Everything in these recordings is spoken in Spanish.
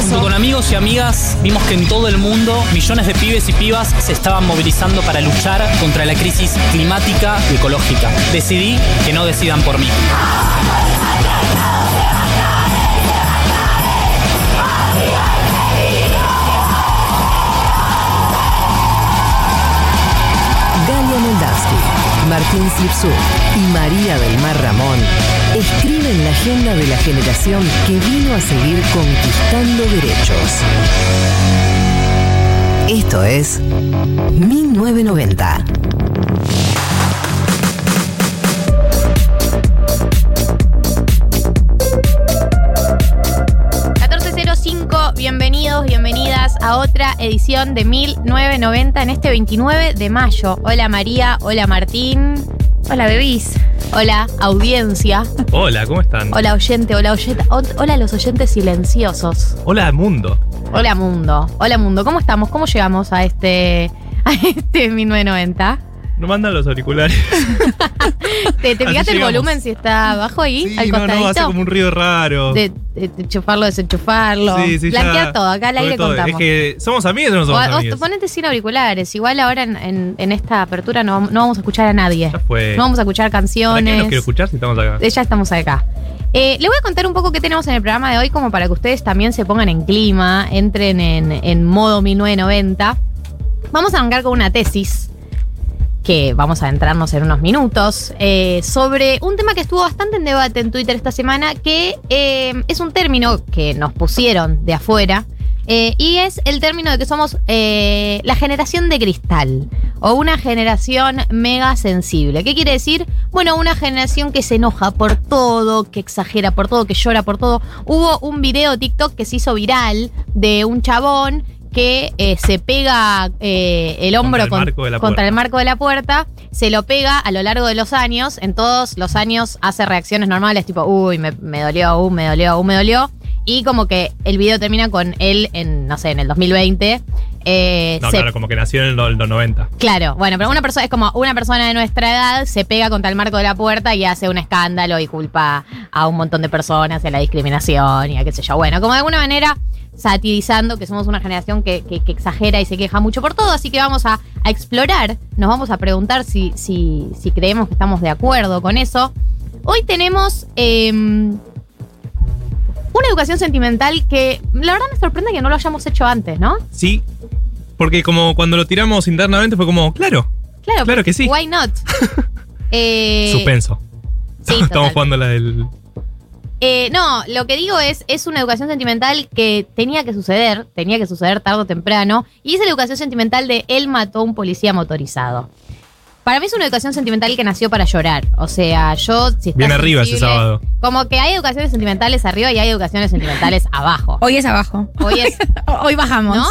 Comienzo. Con amigos y amigas vimos que en todo el mundo millones de pibes y pibas se estaban movilizando para luchar contra la crisis climática y ecológica. Decidí que no decidan por mí. Galia Moldavsky, Martín Slipsuk y María del Mar Ramón escriben la agenda de la generación que vino a seguir conquistando derechos. Esto es 1990. 1405, bienvenidos, bienvenidas a otra edición de 1990 en este 29 de mayo. Hola María, hola Martín, hola Bebís, hola audiencia, Hola, ¿cómo están? hola oyente, hola oyenta, hola los oyentes silenciosos, Hola, mundo. hola mundo, hola mundo, ¿cómo estamos? ¿Cómo llegamos a este, a este 1990? No mandan los auriculares. ¿Te, te fijaste el volumen si está abajo ahí? Sí, al no, no, hace costadito? como un ruido raro. de, de- de enchufarlo, desenchufarlo. sí, sí, ya. Blanquear todo, acá al aire todo. contamos. Es que, ¿somos amigos o no somos o amigos? ponete sin auriculares. Igual ahora en, en- en esta apertura no, no vamos a escuchar a nadie. Ya fue. No vamos a escuchar ¿Para qué canciones. nos quiero escuchar si estamos acá? Eh, Ya estamos acá. Eh, le voy a contar un poco qué tenemos en el programa de hoy, como para que ustedes también se pongan en clima, entren en, en modo 1990. Vamos a arrancar con una tesis que vamos a adentrarnos en unos minutos, eh, sobre un tema que estuvo bastante en debate en Twitter esta semana, que eh, es un término que nos pusieron de afuera, eh, y es el término de que somos la generación de cristal, o una generación mega sensible. ¿Qué quiere decir? Bueno, una generación que se enoja por todo, que exagera por todo, que llora por todo. Hubo un video TikTok que se hizo viral de un chabón que eh, se pega eh, el hombro el con- marco de la contra el marco de la puerta, se lo pega a lo largo de los años, en todos los años hace reacciones normales, tipo, uy, me, me dolió, uh, me dolió, uh, me dolió. Y como que el video termina con él en, no sé, en el 2020. eh, No, se- claro, como que nació en el, los 90. Claro, bueno, pero una persona es como una persona de nuestra edad se pega contra el marco de la puerta y hace un escándalo y culpa a un montón de personas de la discriminación y a qué sé yo. Bueno, como de alguna manera satirizando que somos una generación que, que- que exagera y se queja mucho por todo, así que vamos a, a explorar, nos vamos a preguntar si, si, si creemos que estamos de acuerdo con eso. Hoy tenemos em, una educación sentimental que la verdad me sorprende que no lo hayamos hecho antes, ¿no? Sí, porque como cuando lo tiramos internamente fue como, claro, Claro, Claro que sí. Why not? Eh, suspenso. sí, Estamos total. jugando la del... Eh, no, lo que digo es, es una educación sentimental que tenía que suceder, tenía que suceder tarde o temprano, y es la educación sentimental de él mató a un policía motorizado. Para mí es una educación sentimental que nació para llorar. O sea, yo si Bien arriba ese sábado. Como que hay educaciones sentimentales arriba y hay educaciones sentimentales abajo. Hoy es abajo. Hoy es, Hoy bajamos. ¿no?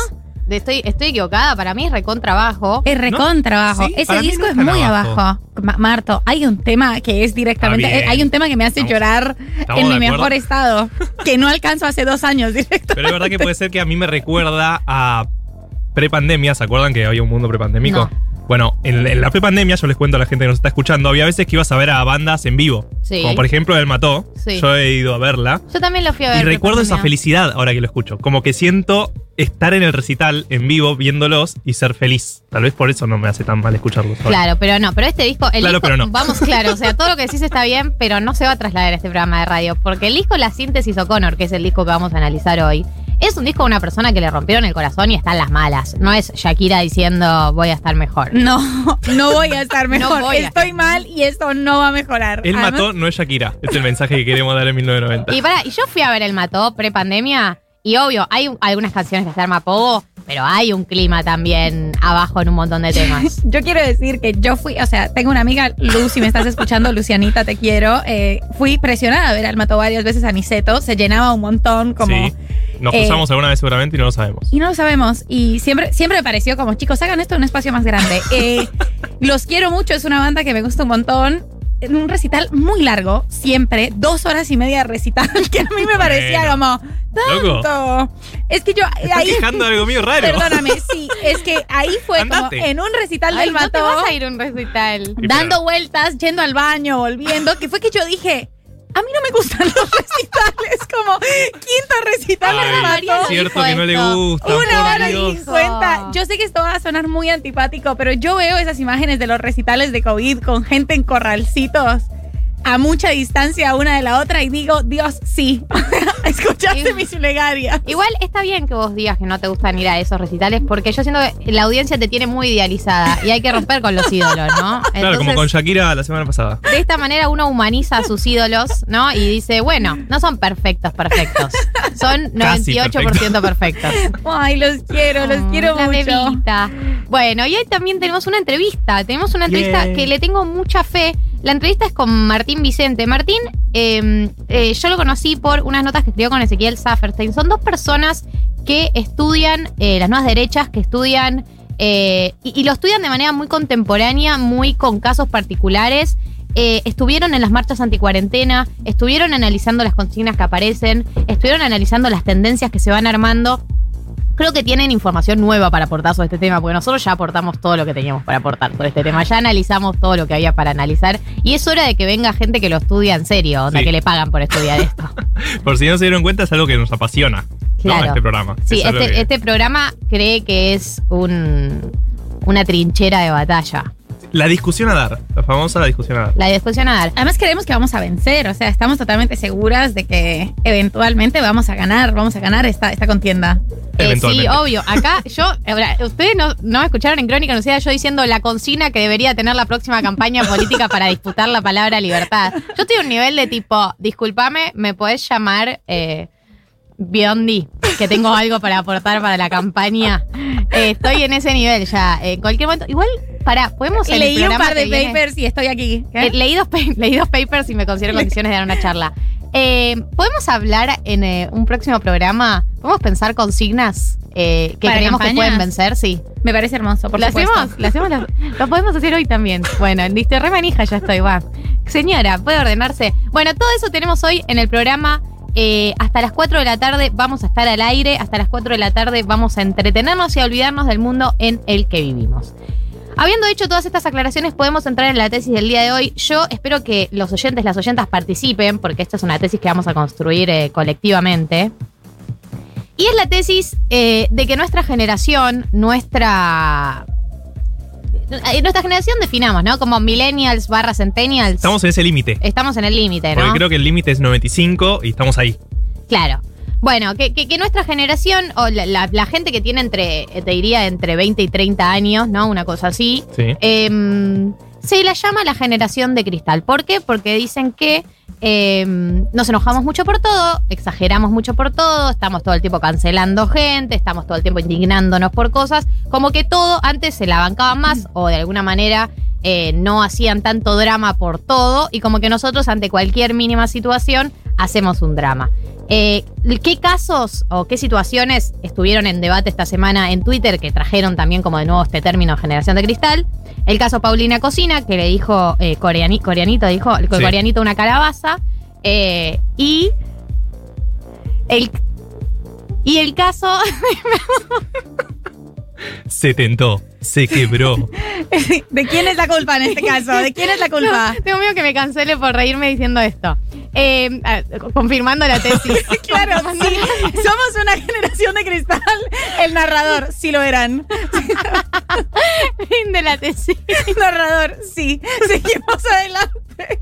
Estoy, estoy equivocada, para mí es recontra abajo. Es recontra abajo. Sí, Ese disco no es muy abajo. abajo. Ma- Marto, hay un tema que es directamente. Hay un tema que me hace Estamos- llorar estamos en mi acuerdo. mejor estado. Que no alcanzo hace dos años directo. Pero es verdad que puede ser que a mí me recuerda a prepandemia. ¿Se acuerdan que había un mundo prepandémico? No. Bueno, en, en la prepandemia, yo les cuento a la gente que nos está escuchando, había veces que ibas a ver a bandas en vivo. Sí. Como por ejemplo El Mató. Sí. Yo he ido a verla. Yo también lo fui a ver. Y recuerdo esa felicidad ahora que lo escucho. Como que siento estar en el recital en vivo viéndolos y ser feliz. Tal vez por eso no me hace tan mal escucharlos. ahora. Claro, pero no, pero este disco, el Claro, disco, pero no. vamos claro, o sea, todo lo que decís está bien, pero no se va a trasladar a este programa de radio, porque el disco La Síntesis O'Connor, que es el disco que vamos a analizar hoy, es un disco de una persona que le rompieron el corazón y está en las malas. No es Shakira diciendo voy a estar mejor. No, no voy a estar mejor. voy a Estoy mal y esto no va a mejorar. El Además- mató no es Shakira. Es el mensaje que queremos dar en 1990. Y para, y yo fui a ver el Mató pre-pandemia y obvio, hay algunas canciones que se arma poco, pero hay un clima también abajo en un montón de temas. Yo quiero decir que yo fui, o sea, tengo una amiga, Lu, si me estás escuchando, Lucianita, te quiero. eh, fui presionada a ver al Mató varias veces a Niceto, se llenaba un montón, como. Sí. Nos eh, cruzamos alguna vez seguramente y no lo sabemos. Y no lo sabemos. Y siempre, siempre me pareció como, chicos, hagan esto en un espacio más grande. Eh, los quiero mucho, es una banda que me gusta un montón. En un recital muy largo, siempre, dos horas y media de recital, que a mí me parecía Bueno. como, Loco. tanto. Es que yo Estás ahí. quejando de algo mío raro. Perdóname, sí, es que ahí fue Andate. como en un recital Ay, del no te Mató, vas a ir a un recital. Dando pero- vueltas, yendo al baño, volviendo, que fue que yo dije, a mí no me gustan los recitales, como quinto recital Ay, Mató. cierto que no le gusta. Una hora y Dios. cincuenta. Yo sé que esto va a sonar muy antipático, pero yo veo esas imágenes de los recitales de COVID con gente en corralcitos a mucha distancia una de la otra y digo, Dios, sí. Escuchaste Y- mi plegaria. Igual está bien que vos digas que no te gustan ir a esos recitales porque yo siento que la audiencia te tiene muy idealizada y hay que romper con los ídolos, ¿no? Claro, como con Shakira la semana pasada. de esta manera uno humaniza a sus ídolos, ¿no? Y dice, bueno, no son perfectos, perfectos. Son Casi 98% perfectos. Ay, los quiero, los Mm, quiero la mucho. bebita. Bueno, y hoy también tenemos una entrevista. Tenemos una entrevista que le tengo mucha fe. La entrevista es con Martín Vicente. Martín, eh, eh, yo lo conocí por unas notas que escribió con Ezequiel Safferstein. Son dos personas que estudian eh, las nuevas derechas, que estudian eh, y, y lo estudian de manera muy contemporánea, muy con casos particulares. Estuvieron en las marchas anticuarentena, estuvieron analizando las consignas que aparecen, estuvieron analizando las tendencias que se van armando creo que tienen información nueva para aportar sobre este tema, porque nosotros ya aportamos todo lo que teníamos para aportar sobre este tema, ya analizamos todo lo que había para analizar y es hora de que venga gente que lo estudia en serio, onda Sí. que le pagan por estudiar esto. Por si no se dieron cuenta, es algo que nos apasiona. ¿no? Claro. Este programa. Sí, este, que- este programa cree que es un, una trinchera de batalla. La discusión a dar. La famosa discusión a dar. La discusión a dar. Además creemos que vamos a vencer, o sea, estamos totalmente seguras de que eventualmente vamos a ganar, vamos a ganar esta, esta contienda. Eh, sí, obvio. Acá yo, ahora, ustedes no, no me escucharon en Crónica Anunciada yo diciendo la consigna que debería tener la próxima campaña política para disputar la palabra libertad. Yo estoy a un nivel de tipo, discúlpame, me podés llamar eh, Biondi, que tengo algo para aportar para la campaña. Eh, estoy en ese nivel ya. En cualquier momento, igual, para, podemos el Leí un par de viene- papers y estoy aquí. Eh, leí, dos, leí dos papers y me considero en condiciones de dar una charla. Eh, ¿Podemos hablar en eh, un próximo programa? ¿Podemos pensar consignas eh, que ¿Para creemos que pueden vencer? Sí. Me parece hermoso, por ¿Lo supuesto. hacemos? ¿Lo hacemos? Lo, lo podemos hacer hoy también. Bueno, listo, re manija ya estoy, va. Señora, puede ordenarse. Bueno, todo eso tenemos hoy en el programa. Eh, hasta las 4 de la tarde vamos a estar al aire. Hasta las 4 de la tarde vamos a entretenernos y a olvidarnos del mundo en el que vivimos. Habiendo hecho todas estas aclaraciones, podemos entrar en la tesis del día de hoy. Yo espero que los oyentes, las oyentas participen, porque esta es una tesis que vamos a construir eh, colectivamente. Y es la tesis eh, de que nuestra generación, nuestra. Eh, Nuestra generación definamos, ¿no? Como millennials barra centennials. Estamos en ese límite. Estamos en el límite, ¿no? Porque creo que el límite es 95 y estamos ahí. Claro. Bueno, que, que- que nuestra generación, o la, la- la gente que tiene entre, eh, te diría, entre 20 y 30 años, ¿no? Una cosa así. Sí. Em, se la llama la generación de cristal. ¿Por qué? Porque dicen que em, nos enojamos mucho por todo, exageramos mucho por todo, estamos todo el tiempo cancelando gente, estamos todo el tiempo indignándonos por cosas, como que todo antes se la bancaban más o de alguna manera eh, no hacían tanto drama por todo y como que nosotros ante cualquier mínima situación hacemos un drama. Eh, ¿Qué casos o qué situaciones estuvieron en debate esta semana en Twitter que trajeron también como de nuevo este término generación de cristal? El caso Paulina Cocina, que le dijo eh, coreani- coreanito, dijo el Sí. coreanito una calabaza. eh, y el y el caso Se tentó, se quebró. ¿De quién es la culpa en este caso? ¿De quién es la culpa? tengo miedo que me cancele por reírme diciendo esto. Eh, confirmando la tesis. Claro, sí. Somos una generación de cristal. El narrador, sí lo eran. Fin de la tesis. El narrador, sí. Seguimos adelante.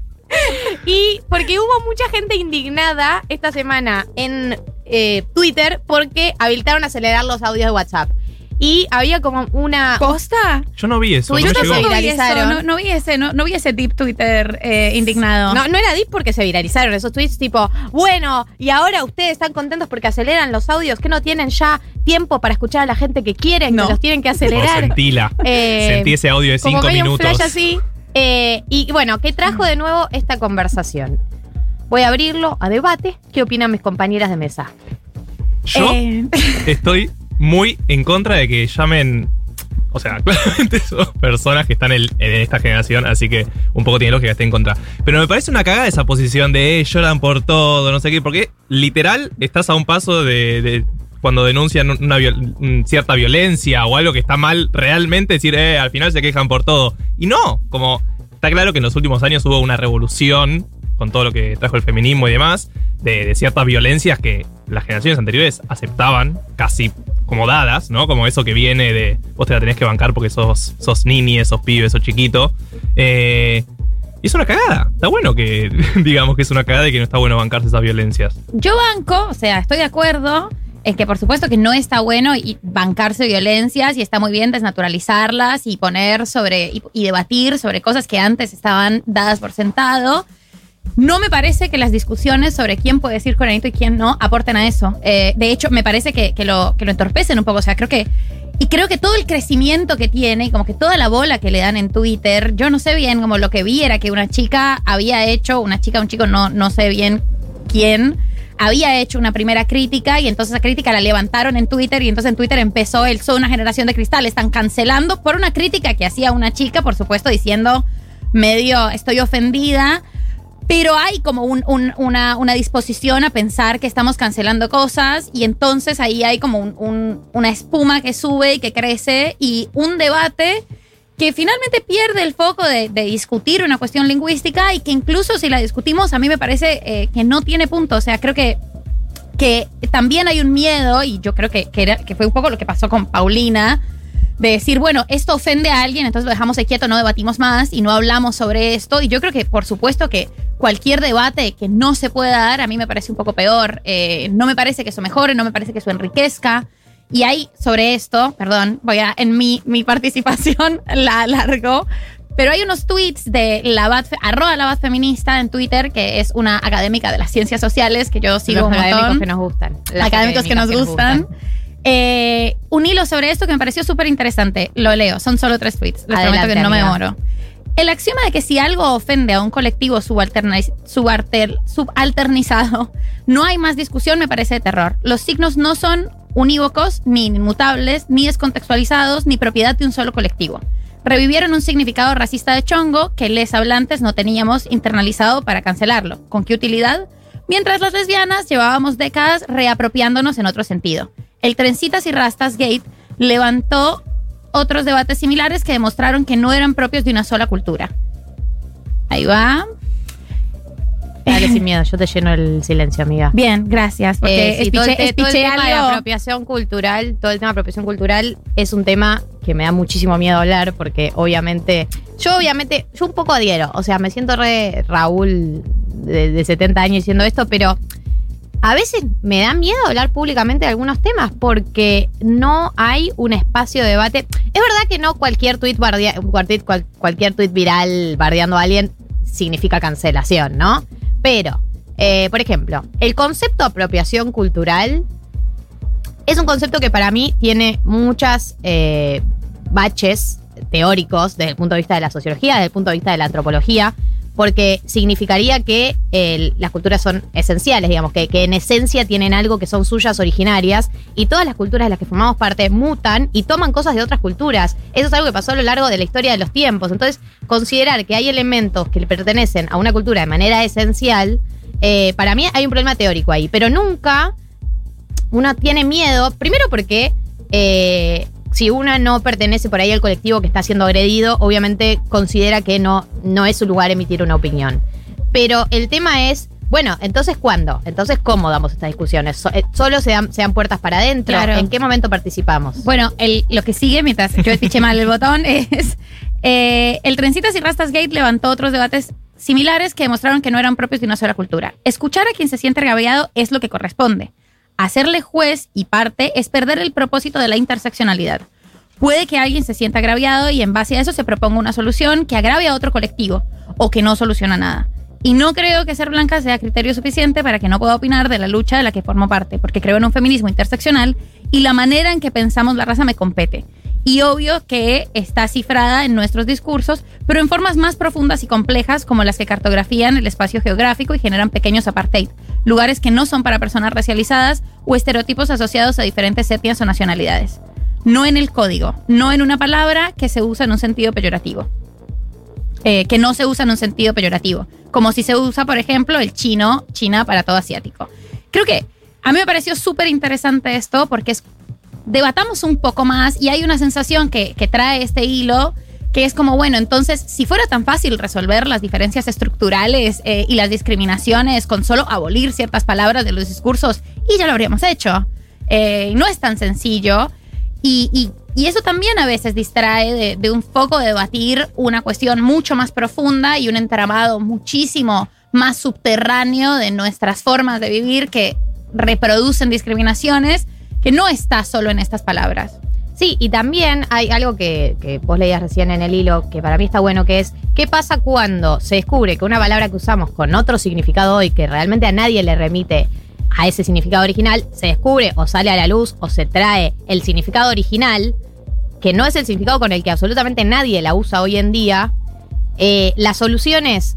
Y porque hubo mucha gente indignada esta semana en eh, Twitter porque habilitaron acelerar los audios de WhatsApp. Y había como una. ¿Posta? Yo no vi eso. No vi eso, viralizaron. no, no vi ese, no, no vi ese deep Twitter eh, indignado. No, no era deep porque se viralizaron esos tweets tipo, bueno, y ahora ustedes están contentos porque aceleran los audios, que no tienen ya tiempo para escuchar a la gente que quieren, No. que los tienen que acelerar. sentila. Eh, Sentí ese audio de como cinco un minutos. flash así. Eh, y bueno, ¿qué trajo de nuevo esta conversación? Voy a abrirlo a debate. ¿Qué opinan mis compañeras de mesa? Yo Eh, estoy muy en contra de que llamen. O sea, claramente son personas que están en, esta generación, así que un poco tiene lógica que esté en contra. Pero me parece una cagada esa posición de eh, lloran por todo, no sé qué, porque literal estás a un paso de. de cuando denuncian una cierta violencia o algo que está mal, realmente decir, eh, al final se quejan por todo. Y no, como está claro que en los últimos años hubo una revolución con todo lo que trajo el feminismo y demás, de, de ciertas violencias que las generaciones anteriores aceptaban casi como dadas, ¿no? Como eso que viene de vos te la tenés que bancar porque sos, sos nini, sos pibe, sos chiquito. Eh, es una cagada. Está bueno que digamos que es una cagada y que no está bueno bancarse esas violencias. Yo banco, o sea, estoy de acuerdo en que por supuesto que no está bueno y bancarse violencias y está muy bien desnaturalizarlas y poner sobre y debatir sobre cosas que antes estaban dadas por sentado. No me parece que las discusiones sobre quién puede decir coranito y quién no aporten a eso. Eh, de hecho, me parece que, que lo, que lo entorpecen un poco. O sea, creo que. Y creo que todo el crecimiento que tiene, como que toda la bola que le dan en Twitter, yo no sé bien, como lo que vi era que una chica había hecho, una chica, un chico, no, no sé bien quién, había hecho una primera crítica y entonces esa crítica la levantaron en Twitter y entonces en Twitter empezó el Soy una generación de cristal. Están cancelando por una crítica que hacía una chica, por supuesto, diciendo medio estoy ofendida. Pero hay como un- un- una, disposición a pensar que estamos cancelando cosas y entonces ahí hay como un- un- una espuma que sube y que crece y un debate que finalmente pierde el foco de, discutir una cuestión lingüística y que incluso si la discutimos a mí me parece eh, que no tiene punto. O sea, creo que, también hay un miedo y yo creo que, era- que fue un poco lo que pasó con Paulina de decir, bueno, esto ofende a alguien, entonces lo dejamos ahí quieto, no debatimos más y no hablamos sobre esto. Y yo creo que, por supuesto, que cualquier debate que no se pueda dar, a mí me parece un poco peor. Eh, no me parece que eso mejore, no me parece que eso enriquezca. Y hay sobre esto, perdón, voy a, en mi, mi participación la alargo, pero hay unos tweets de la Bat, arroba la Bat feminista en Twitter, que es una académica de las ciencias sociales que yo sigo Los un académicos que nos gustan. Las académicos que nos gustan. Eh, un hilo sobre esto que me pareció súper interesante. Lo leo, son solo tres tweets. Les prometo que no me demoro. El axioma de que si algo ofende a un colectivo subalter- subalternizado, no hay más discusión me parece de terror. Los signos no son unívocos, ni inmutables, ni descontextualizados, ni propiedad de un solo colectivo. Revivieron un significado racista de chongo que les hablantes no teníamos internalizado para cancelarlo. ¿Con qué utilidad? Mientras las lesbianas llevábamos décadas reapropiándonos en otro sentido. El Trencitas y Rastas Gate levantó otros debates similares que demostraron que no eran propios de una sola cultura. Ahí va. Dale sin miedo, yo te lleno el silencio, amiga. Bien, gracias. Porque Eh, sí, todo, el, todo el tema de apropiación cultural, todo el tema de apropiación cultural es un tema que me da muchísimo miedo hablar porque obviamente, yo obviamente, yo un poco adhiero, o sea, me siento re Raúl de, de 70 años diciendo esto, pero a veces me da miedo hablar públicamente de algunos temas porque no hay un espacio de debate. Es verdad que no cualquier bardea- cualquier, cual- cualquier tuit viral bardeando a alguien significa cancelación, ¿no? Pero, eh, por ejemplo, el concepto apropiación cultural es un concepto que para mí tiene muchas eh, baches teóricos desde el punto de vista de la sociología, desde el punto de vista de la antropología, porque significaría que las culturas son esenciales, digamos, que, que en esencia tienen algo que son suyas originarias y todas las culturas de las que formamos parte mutan y toman cosas de otras culturas. Eso es algo que pasó a lo largo de la historia de los tiempos. Entonces, considerar que hay elementos que le pertenecen a una cultura de manera esencial, eh, para mí hay un problema teórico ahí, pero nunca uno tiene miedo, primero porque eh, si una no pertenece por ahí al colectivo que está siendo agredido, obviamente considera que no, no es su lugar emitir una opinión. Pero el tema es, bueno, entonces ¿cuándo? Entonces ¿cómo damos estas discusiones? Eh, ¿Solo se dan, se dan puertas para adentro? Claro. ¿En qué momento participamos? Bueno, el- lo que sigue, mientras yo mal el botón, es eh, el Trencitas y Rastas Gate levantó otros debates similares que demostraron que no eran propios de una sola cultura. Escuchar a quien se siente agraviado es lo que corresponde. Hacerle juez y parte es perder el propósito de la interseccionalidad. Puede que alguien se sienta agraviado y en base a eso se proponga una solución que agrave a otro colectivo o que no soluciona nada. Y no creo que ser blanca sea criterio suficiente para que no pueda opinar de la lucha de la que formo parte, porque creo en un feminismo interseccional y la manera en que pensamos la raza me compete. Y obvio que está cifrada en nuestros discursos, pero en formas más profundas y complejas como las que cartografían el espacio geográfico y generan pequeños apartheid, lugares que no son para personas racializadas o estereotipos asociados a diferentes etnias o nacionalidades. No en el código, no en una palabra que se usa en un sentido peyorativo. Eh, que no se usa en un sentido peyorativo, como si se usa, por ejemplo, el chino, China para todo asiático. Creo que a mí me pareció súper interesante esto porque es, debatamos un poco más y hay una sensación que, trae este hilo que es como, bueno, entonces, si fuera tan fácil resolver las diferencias estructurales eh, y las discriminaciones con solo abolir ciertas palabras de los discursos, y ya lo habríamos hecho. Eh, no es tan sencillo. Y, y- y eso también a veces distrae de, de un foco de debatir una cuestión mucho más profunda y un entramado muchísimo más subterráneo de nuestras formas de vivir que reproducen discriminaciones que no está solo en estas palabras. Sí, y también hay algo que, vos leías recién en el hilo, que para mí está bueno, que es, ¿qué pasa cuando se descubre que una palabra que usamos con otro significado hoy, que realmente a nadie le remite a ese significado original, se descubre o sale a la luz o se trae el significado original, que no es el significado con el que absolutamente nadie la usa hoy en día, eh, la solución es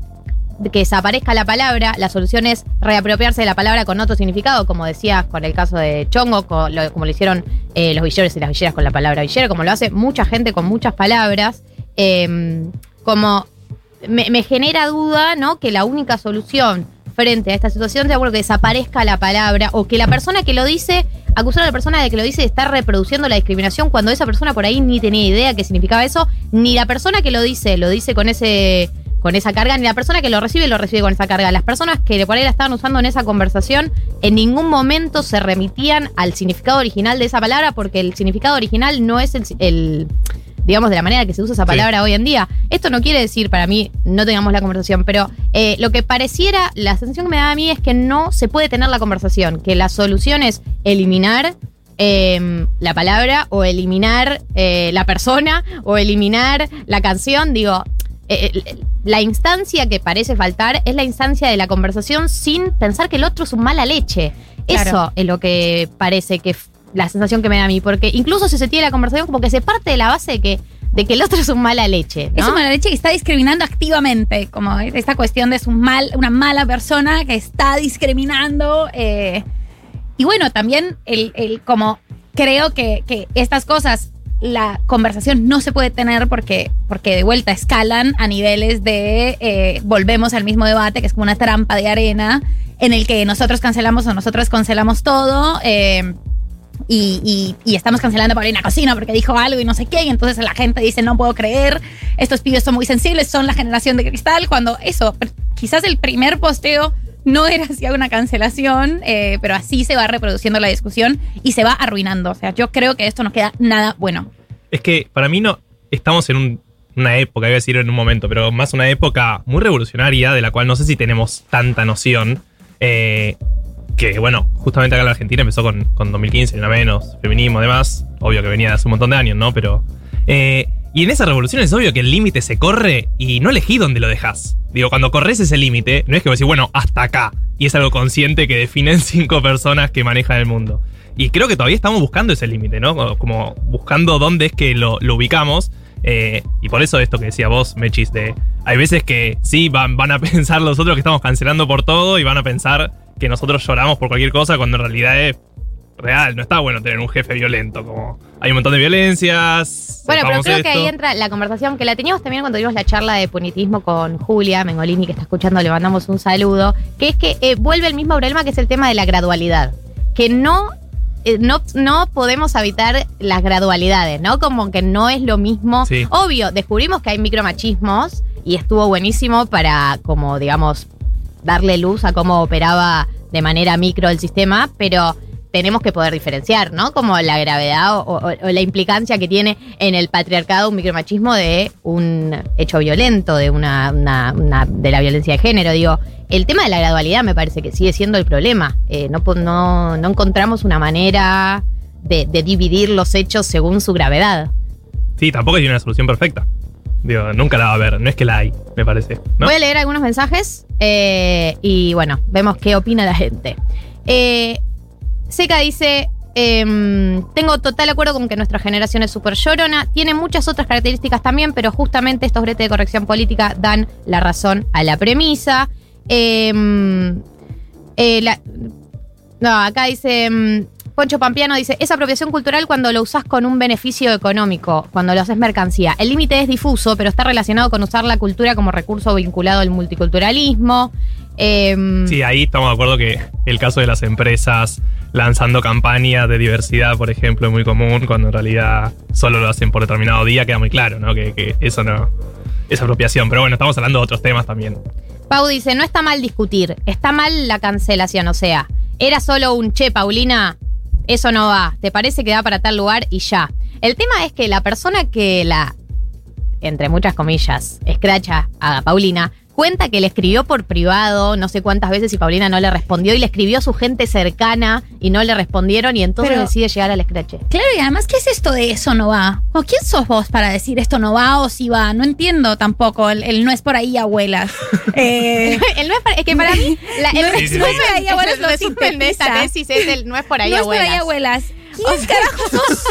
que desaparezca la palabra, la solución es reapropiarse de la palabra con otro significado, como decías con el caso de Chongo, co- lo- como lo hicieron eh, los villeros y las villeras con la palabra villera, como lo hace mucha gente con muchas palabras, eh, como me, genera duda, ¿no? Que la única solución frente a esta situación sea bueno que desaparezca la palabra o que la persona que lo dice, acusar a la persona de que lo dice estar reproduciendo la discriminación cuando esa persona por ahí ni tenía idea qué significaba eso, ni la persona que lo dice lo dice con ese con esa carga, ni la persona que lo recibe lo recibe con esa carga. Las personas que por ahí la estaban usando en esa conversación en ningún momento se remitían al significado original de esa palabra porque el significado original no es el, el digamos, de la manera que se usa esa palabra hoy en día. Esto no quiere decir para mí no tengamos la conversación, pero eh, lo que pareciera, la sensación que me da a mí es que no se puede tener la conversación, que la solución es eliminar eh, la palabra o eliminar eh, la persona o eliminar la canción. Digo, eh, eh, la instancia que parece faltar es la instancia de la conversación sin pensar que el otro es un mala leche. Claro. Eso es lo que parece que la sensación que me da a mí, porque incluso si se tiene la conversación como que se parte de la base de que, de que el otro es un mala leche. ¿no? Es una leche que está discriminando activamente, como esta cuestión de es un mal, una mala persona que está discriminando. eh, y bueno, también el, el como creo que, que estas cosas, la conversación no se puede tener porque, porque de vuelta escalan a niveles de eh, volvemos al mismo debate, que es como una trampa de arena, en el que nosotros cancelamos o nosotros cancelamos todo. eh, y, y- y estamos cancelando a Paulina Cocina porque dijo algo y no sé qué, y entonces la gente dice, no puedo creer, estos pibes son muy sensibles, son la generación de cristal, cuando eso, quizás el primer posteo no era hacia una cancelación, eh, pero así se va reproduciendo la discusión y se va arruinando. O sea, yo creo que esto no queda nada bueno. Es que para mí no. Estamos en un- una época, iba a decir en un momento, pero más una época muy revolucionaria de la cual no sé si tenemos tanta noción. eh, que bueno, justamente acá en la Argentina empezó con, con 2015, una menos, feminismo, demás. Obvio que venía de hace un montón de años, ¿no? Pero. eh, y en esa revolución es obvio que el límite se corre y no elegí dónde lo dejas. Digo, cuando corres ese límite, no es que vos decís, bueno, hasta acá. Y es algo consciente que definen cinco personas que manejan el mundo. Y creo que todavía estamos buscando ese límite, ¿no? Como- buscando dónde es que lo, lo ubicamos. Eh, y por eso esto que decía vos, Mechis, de hay veces que sí van, van a pensar los otros que estamos cancelando por todo y van a pensar que nosotros lloramos por cualquier cosa cuando en realidad es real. No está bueno tener un jefe violento. Como hay un montón de violencias. Bueno, pero creo que ahí entra la conversación que la teníamos también cuando tuvimos la charla de punitismo con Julia Mengolini, que está escuchando, le mandamos un saludo, que es que eh, vuelve el mismo problema que es el tema de la gradualidad. Que no, eh, no, no podemos evitar las gradualidades, ¿no? Como que no es lo mismo. Sí. Obvio, descubrimos que hay micromachismos y estuvo buenísimo para, como digamos, darle luz a cómo operaba de manera micro el sistema, pero tenemos que poder diferenciar, ¿no? Como la gravedad o, o- o la implicancia que tiene en el patriarcado un micromachismo de un hecho violento, de una, una- una- de la violencia de género. Digo, el tema de la gradualidad me parece que sigue siendo el problema. Eh, no, no, no encontramos una manera de, de dividir los hechos según su gravedad. Sí, tampoco hay una solución perfecta. Digo, nunca la va a haber. No es que la hay, me parece. ¿no? Voy a leer algunos mensajes eh, y bueno, vemos qué opina la gente. Eh, Seca dice, em, tengo total acuerdo con que nuestra generación es súper llorona, tiene muchas otras características también, pero justamente estos bretes de corrección política dan la razón a la premisa. Em, eh, la- no, acá dice... em, Poncho Pampiano dice, es apropiación cultural cuando lo usás con un beneficio económico, cuando lo haces mercancía. El límite es difuso, pero está relacionado con usar la cultura como recurso vinculado al multiculturalismo. Em, Sí, ahí estamos de acuerdo que el caso de las empresas lanzando campañas de diversidad, por ejemplo, es muy común, cuando en realidad solo lo hacen por determinado día, queda muy claro, ¿no? Que, que eso no es apropiación. Pero bueno, estamos hablando de otros temas también. Pau dice, no está mal discutir, está mal la cancelación, o sea, era solo un che, Paulina, eso no va, te parece que da para tal lugar y ya. El tema es que la persona que la, entre muchas comillas, escracha a Paulina, cuenta que le escribió por privado no sé cuántas veces y Paulina no le respondió y le escribió a su gente cercana y no le respondieron y entonces Pero- decide llegar al escrache. Claro, y además, ¿qué es esto de eso no va? ¿O quién sos vos para decir esto no va o si va? No entiendo tampoco. El, el no es por ahí, abuelas. Eh, El no es, para- es que para mí la- el No es- Sí, sí, no sí. es por ahí, abuelas, el lo de esta tesis es el no es por ahí, no es por abuelas. ahí, abuelas. ¿Quién carajo sos?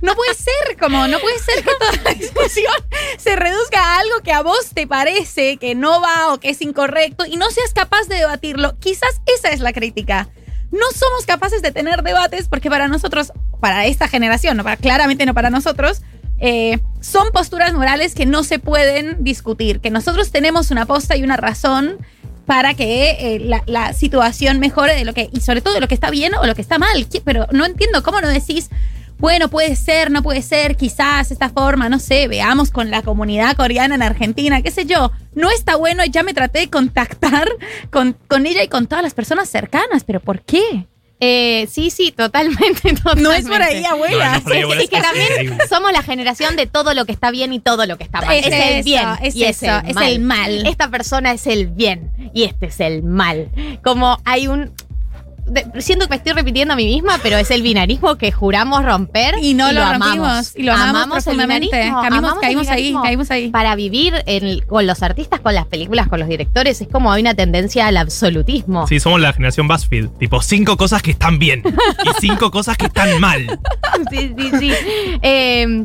No puede ser, como no puede ser que toda la discusión se reduzca a algo que a vos te parece que no va o que es incorrecto y no seas capaz de debatirlo. Quizás esa es la crítica. No somos capaces de tener debates porque para nosotros, para esta generación, no para, claramente no para nosotros, eh, son posturas morales que no se pueden discutir, que nosotros tenemos una posta y una razón para que eh, la, la situación mejore de lo que, y sobre todo de lo que está bien o lo que está mal. ¿Qué- Pero no entiendo cómo no decís, bueno, puede ser, no puede ser, quizás esta forma, no sé, veamos con la comunidad coreana en Argentina, qué sé yo. No está bueno, ya me traté de contactar con, con ella y con todas las personas cercanas, pero ¿por qué? Eh, sí, sí, totalmente, totalmente. No es por ahí, abuela. No. Y que también somos la generación de todo lo que está bien y todo lo que está mal. Es Es, el eso, bien es y es, eso, el, es el mal. Esta persona es el bien y este es el mal. Como hay un... de- siento que me estoy repitiendo a mí misma, pero es el binarismo que juramos romper Y no lo amamos. rompimos, y lo amamos el profundamente. binarismo, Caímos- amamos el ahí, caímos ahí. Para vivir en- con los artistas, con las películas, con los directores, es como hay una tendencia al absolutismo. Sí, somos la generación BuzzFeed. Tipo, cinco cosas que están bien y cinco cosas que están mal. sí, sí, sí. Eh,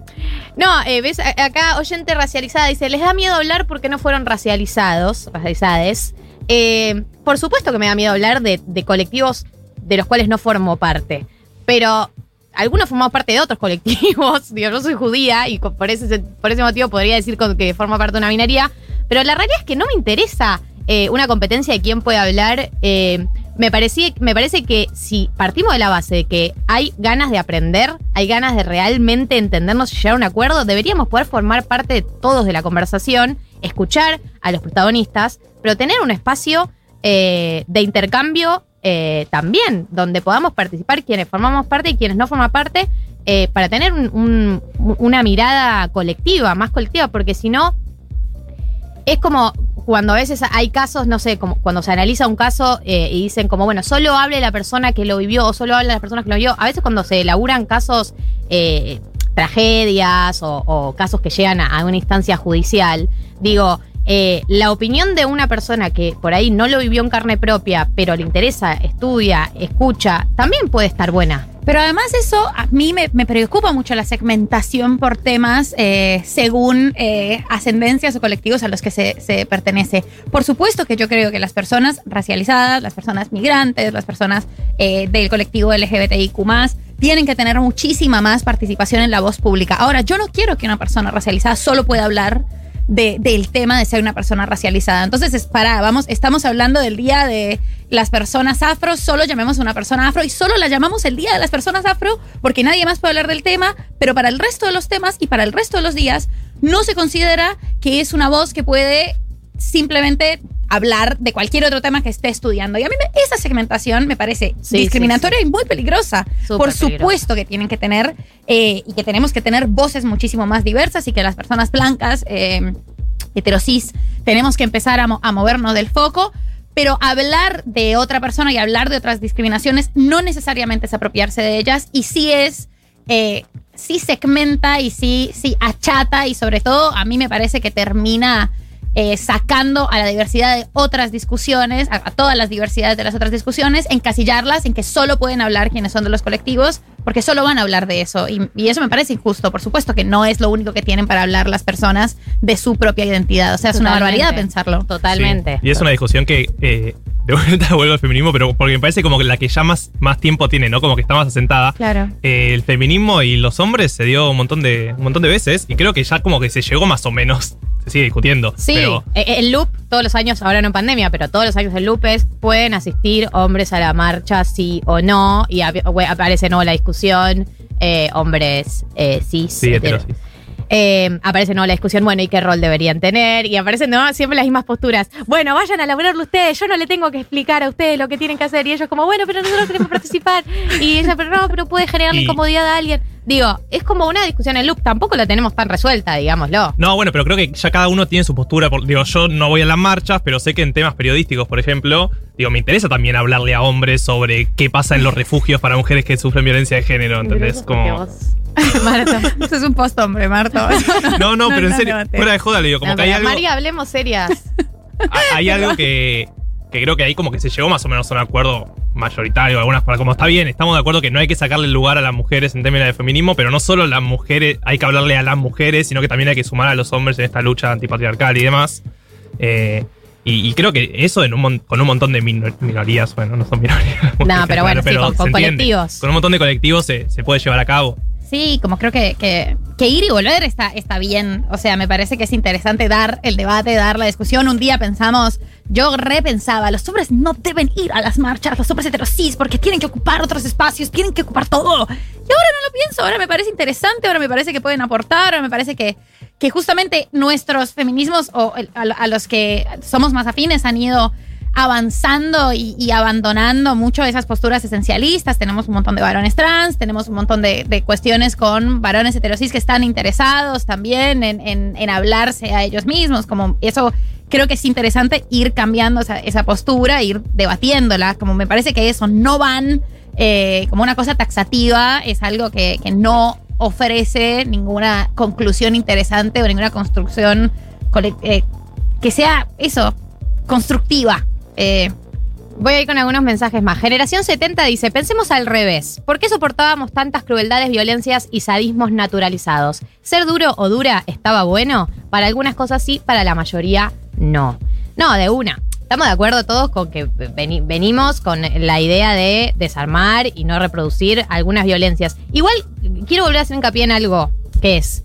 no, eh, ves, acá oyente racializada dice, les da miedo hablar porque no fueron racializados, racializades. Eh, por supuesto que me da miedo hablar de, colectivos de los cuales no formo parte, pero algunos formamos parte de otros colectivos. Digo, yo soy judía y por ese, por ese motivo podría decir que formo parte de una minoría, pero la realidad es que no me interesa eh, una competencia de quién puede hablar. eh, me, parecía, me parece que si partimos de la base de que hay ganas de aprender, hay ganas de realmente entendernos y llegar a un acuerdo, deberíamos poder formar parte de todos de la conversación, escuchar a los protagonistas, pero tener un espacio eh, de intercambio eh, también, donde podamos participar quienes formamos parte y quienes no forman parte, eh, para tener un- un- una mirada colectiva, más colectiva, porque si no, es como cuando a veces hay casos, no sé, como cuando se analiza un caso y dicen como, bueno, solo hable la persona que lo vivió o solo hablan las personas que lo vivió. A veces cuando se elaboran casos, tragedias o, casos que llegan a una instancia judicial, digo, eh, la opinión de una persona que por ahí no lo vivió en carne propia, pero le interesa, estudia, escucha, también puede estar buena. Pero además eso, a mí me, preocupa mucho la segmentación por temas eh, según eh, ascendencias o colectivos a los que se, se pertenece. Por supuesto que yo creo que las personas racializadas, las personas migrantes, las personas del colectivo LGBTIQ tienen que tener muchísima más participación en la voz pública. Ahora, yo no quiero que una persona racializada solo pueda hablar de- del tema de ser una persona racializada. Entonces, es para, vamos, estamos hablando del día de las personas afro, solo llamemos a una persona afro y solo la llamamos el día de las personas afro porque nadie más puede hablar del tema, pero para el resto de los temas y para el resto de los días no se considera que es una voz que puede simplemente hablar de cualquier otro tema que esté estudiando. Y a mí me- esa segmentación me parece Sí, discriminatoria sí, sí. y muy peligrosa. Súper Por peligrosa. supuesto que tienen que tener eh, y que tenemos que tener voces muchísimo más diversas y que las personas blancas, eh, heterosis, tenemos que empezar a, mo- a movernos del foco. Pero hablar de otra persona y hablar de otras discriminaciones no necesariamente es apropiarse de ellas y sí es, eh, sí segmenta y sí, sí achata y sobre todo a mí me parece que termina eh, sacando a la diversidad de otras discusiones, a, a todas las diversidades de las otras discusiones, encasillarlas en que solo pueden hablar quienes son de los colectivos, porque solo van a hablar de eso. Y, y eso me parece injusto. Por supuesto que no es lo único que tienen para hablar las personas de su propia identidad. O sea, es una barbaridad pensarlo. Totalmente. Sí, Y es una discusión que eh, de vuelta vuelvo al feminismo, pero porque me parece como que la que ya más, más tiempo tiene, ¿no? Como que está más asentada. Claro. Eh, el feminismo y los hombres se dio un montón de un montón de veces y creo que ya como que se llegó más o menos. Se sigue discutiendo. Sí, Pero eh, el loop todos los años, ahora no en pandemia, pero todos los años el loop es, pueden asistir hombres a la marcha sí o no, y ap- aparece no la discusión, eh, hombres eh, cis, sí. Eh, aparece no la discusión, bueno, ¿y qué rol deberían tener? Y aparecen ¿no? siempre las mismas posturas. Bueno, vayan a laburarlo ustedes, yo no le tengo que explicar a ustedes lo que tienen que hacer. Y ellos como, bueno, pero nosotros queremos participar. Y ella, pero no, pero puede generar Y- incomodidad a alguien. Digo, es como una discusión en loop, tampoco la tenemos tan resuelta, digámoslo. No, bueno, pero creo que ya cada uno tiene su postura. por- digo, yo no voy a las marchas, pero sé que en temas periodísticos, por ejemplo, digo, me interesa también hablarle a hombres sobre qué pasa en los refugios para mujeres que sufren violencia de género, ¿entendés? Como, Marta. Eso es un post hombre, Marta. no, no, pero en serio, fuera de joda, le digo, como No, que hay algo, María, hablemos serias. hay algo que, que creo que ahí como que se llegó más o menos a un acuerdo mayoritario. Algunas para como está bien, estamos de acuerdo que no hay que sacarle el lugar a las mujeres en términos de feminismo, pero no solo las mujeres, hay que hablarle a las mujeres, sino que también hay que sumar a los hombres en esta lucha antipatriarcal y demás. Eh, y, y creo que eso en un mon- con un montón de minor- minorías, bueno, no son minorías. No, pero bueno, sí, con- entiende. colectivos. Con un montón de colectivos se, se puede llevar a cabo. Sí, como creo que, que, ir y volver está, está bien. O sea, me parece que es interesante dar el debate, dar la discusión. Un día pensamos, yo repensaba, los hombres no deben ir a las marchas, los hombres heterosis, porque tienen que ocupar otros espacios, tienen que ocupar todo. Y ahora no lo pienso, ahora me parece interesante, ahora me parece que pueden aportar, ahora me parece que, que justamente nuestros feminismos o a los que somos más afines han ido avanzando y, abandonando mucho esas posturas esencialistas. Tenemos un montón de varones trans, tenemos un montón de, cuestiones con varones heterosis que están interesados también en, en- en hablarse a ellos mismos. Como eso creo que es interesante ir cambiando esa, esa postura, ir debatiéndola. Como me parece que eso no van eh, como una cosa taxativa, es algo que, que no ofrece ninguna conclusión interesante o ninguna construcción eh, que sea eso, constructiva. Eh, Voy a ir con algunos mensajes más. Generación 70 dice, pensemos al revés. ¿Por qué soportábamos tantas crueldades, violencias y sadismos naturalizados? ¿Ser duro o dura estaba bueno? Para algunas cosas sí, para la mayoría no. No, de una. Estamos de acuerdo todos con que veni- venimos con la idea de desarmar y no reproducir algunas violencias. Igual quiero volver a hacer hincapié en algo, que es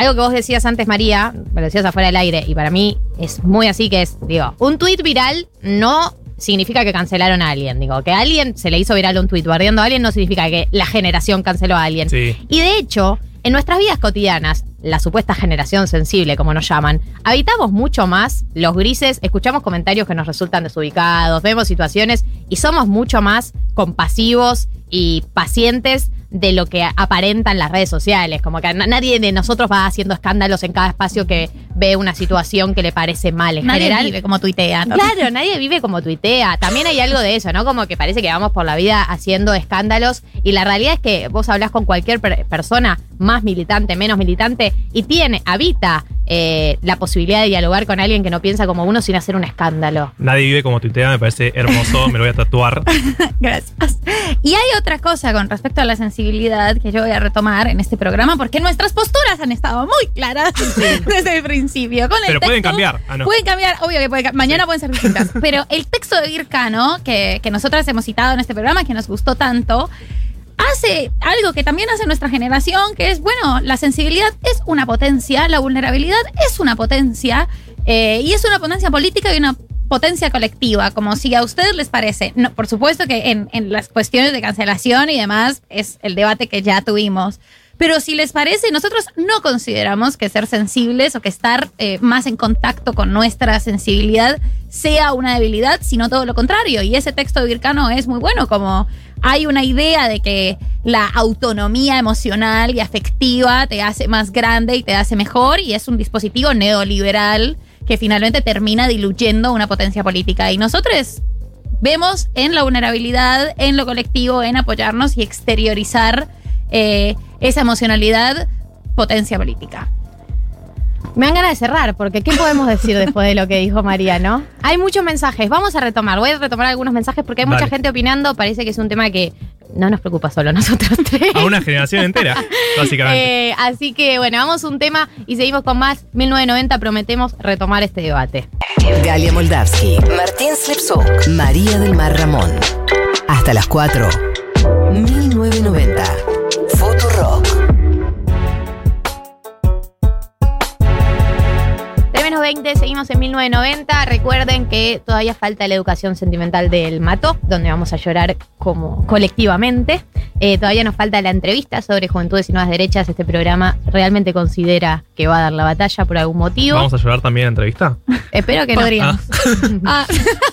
algo que vos decías antes, María, me lo decías afuera del aire, y para mí es muy así que es, digo, un tuit viral no significa que cancelaron a alguien. Digo, que a alguien se le hizo viral un tuit bardeando a alguien no significa que la generación canceló a alguien. Sí. Y de hecho, en nuestras vidas cotidianas, la supuesta generación sensible, como nos llaman, habitamos mucho más los grises, escuchamos comentarios que nos resultan desubicados, vemos situaciones y somos mucho más compasivos y pacientes de lo que aparentan las redes sociales. Como que na- nadie de nosotros va haciendo escándalos en cada espacio que ve una situación que le parece mal. En nadie general, vive como tuitea. ¿no? Claro, nadie vive como tuitea. También hay algo de eso, ¿no? Como que parece que vamos por la vida haciendo escándalos y la realidad es que vos hablas con cualquier per- persona, más militante, menos militante, y tiene, habita eh, la posibilidad de dialogar con alguien que no piensa como uno sin hacer un escándalo. Nadie vive como tuitea, me parece hermoso, me lo voy a tatuar. Gracias. Y hay otra cosa con respecto a la sensibilidad que yo voy a retomar en este programa, porque nuestras posturas han estado muy claras desde el principio. Con el Pero pueden cambiar. Ah, no. Pueden cambiar, obvio que pueden. Mañana pueden ser distintas. Pero el texto de Ircano, que, que nosotras hemos citado en este programa, que nos gustó tanto, hace algo que también hace nuestra generación, que es, bueno, la sensibilidad es una potencia, la vulnerabilidad es una potencia, eh, y es una potencia política y una potencia colectiva, como si a ustedes les parece. No, por supuesto que en, en las cuestiones de cancelación y demás es el debate que ya tuvimos. Pero si les parece, nosotros no consideramos que ser sensibles o que estar eh, más en contacto con nuestra sensibilidad sea una debilidad, sino todo lo contrario. Y ese texto de Vircano es muy bueno, como hay una idea de que la autonomía emocional y afectiva te hace más grande y te hace mejor, y es un dispositivo neoliberal que finalmente termina diluyendo una potencia política. Y nosotros vemos en la vulnerabilidad, en lo colectivo, en apoyarnos y exteriorizar eh, esa emocionalidad, potencia política. Me dan ganas de cerrar, porque ¿qué podemos decir después de lo que dijo María, no? Hay muchos mensajes, vamos a retomar, voy a retomar algunos mensajes porque hay mucha Dale. gente opinando, parece que es un tema que no nos preocupa solo a nosotros tres. A una generación entera, básicamente. Eh, así que bueno, vamos a un tema y seguimos con más. 1990 prometemos retomar este debate. Galia Moldavsky, Martín Slipsuk, María del Mar Ramón. Hasta las 4. 1990. Menos 20, seguimos en 1990. Recuerden que todavía falta la educación sentimental del Mato, donde vamos a llorar como colectivamente. Eh, todavía nos falta la entrevista sobre Juventudes y Nuevas Derechas. Este programa realmente considera que va a dar la batalla por algún motivo. ¿Vamos a llorar también en entrevista? Espero que no. Podríamos. Ah,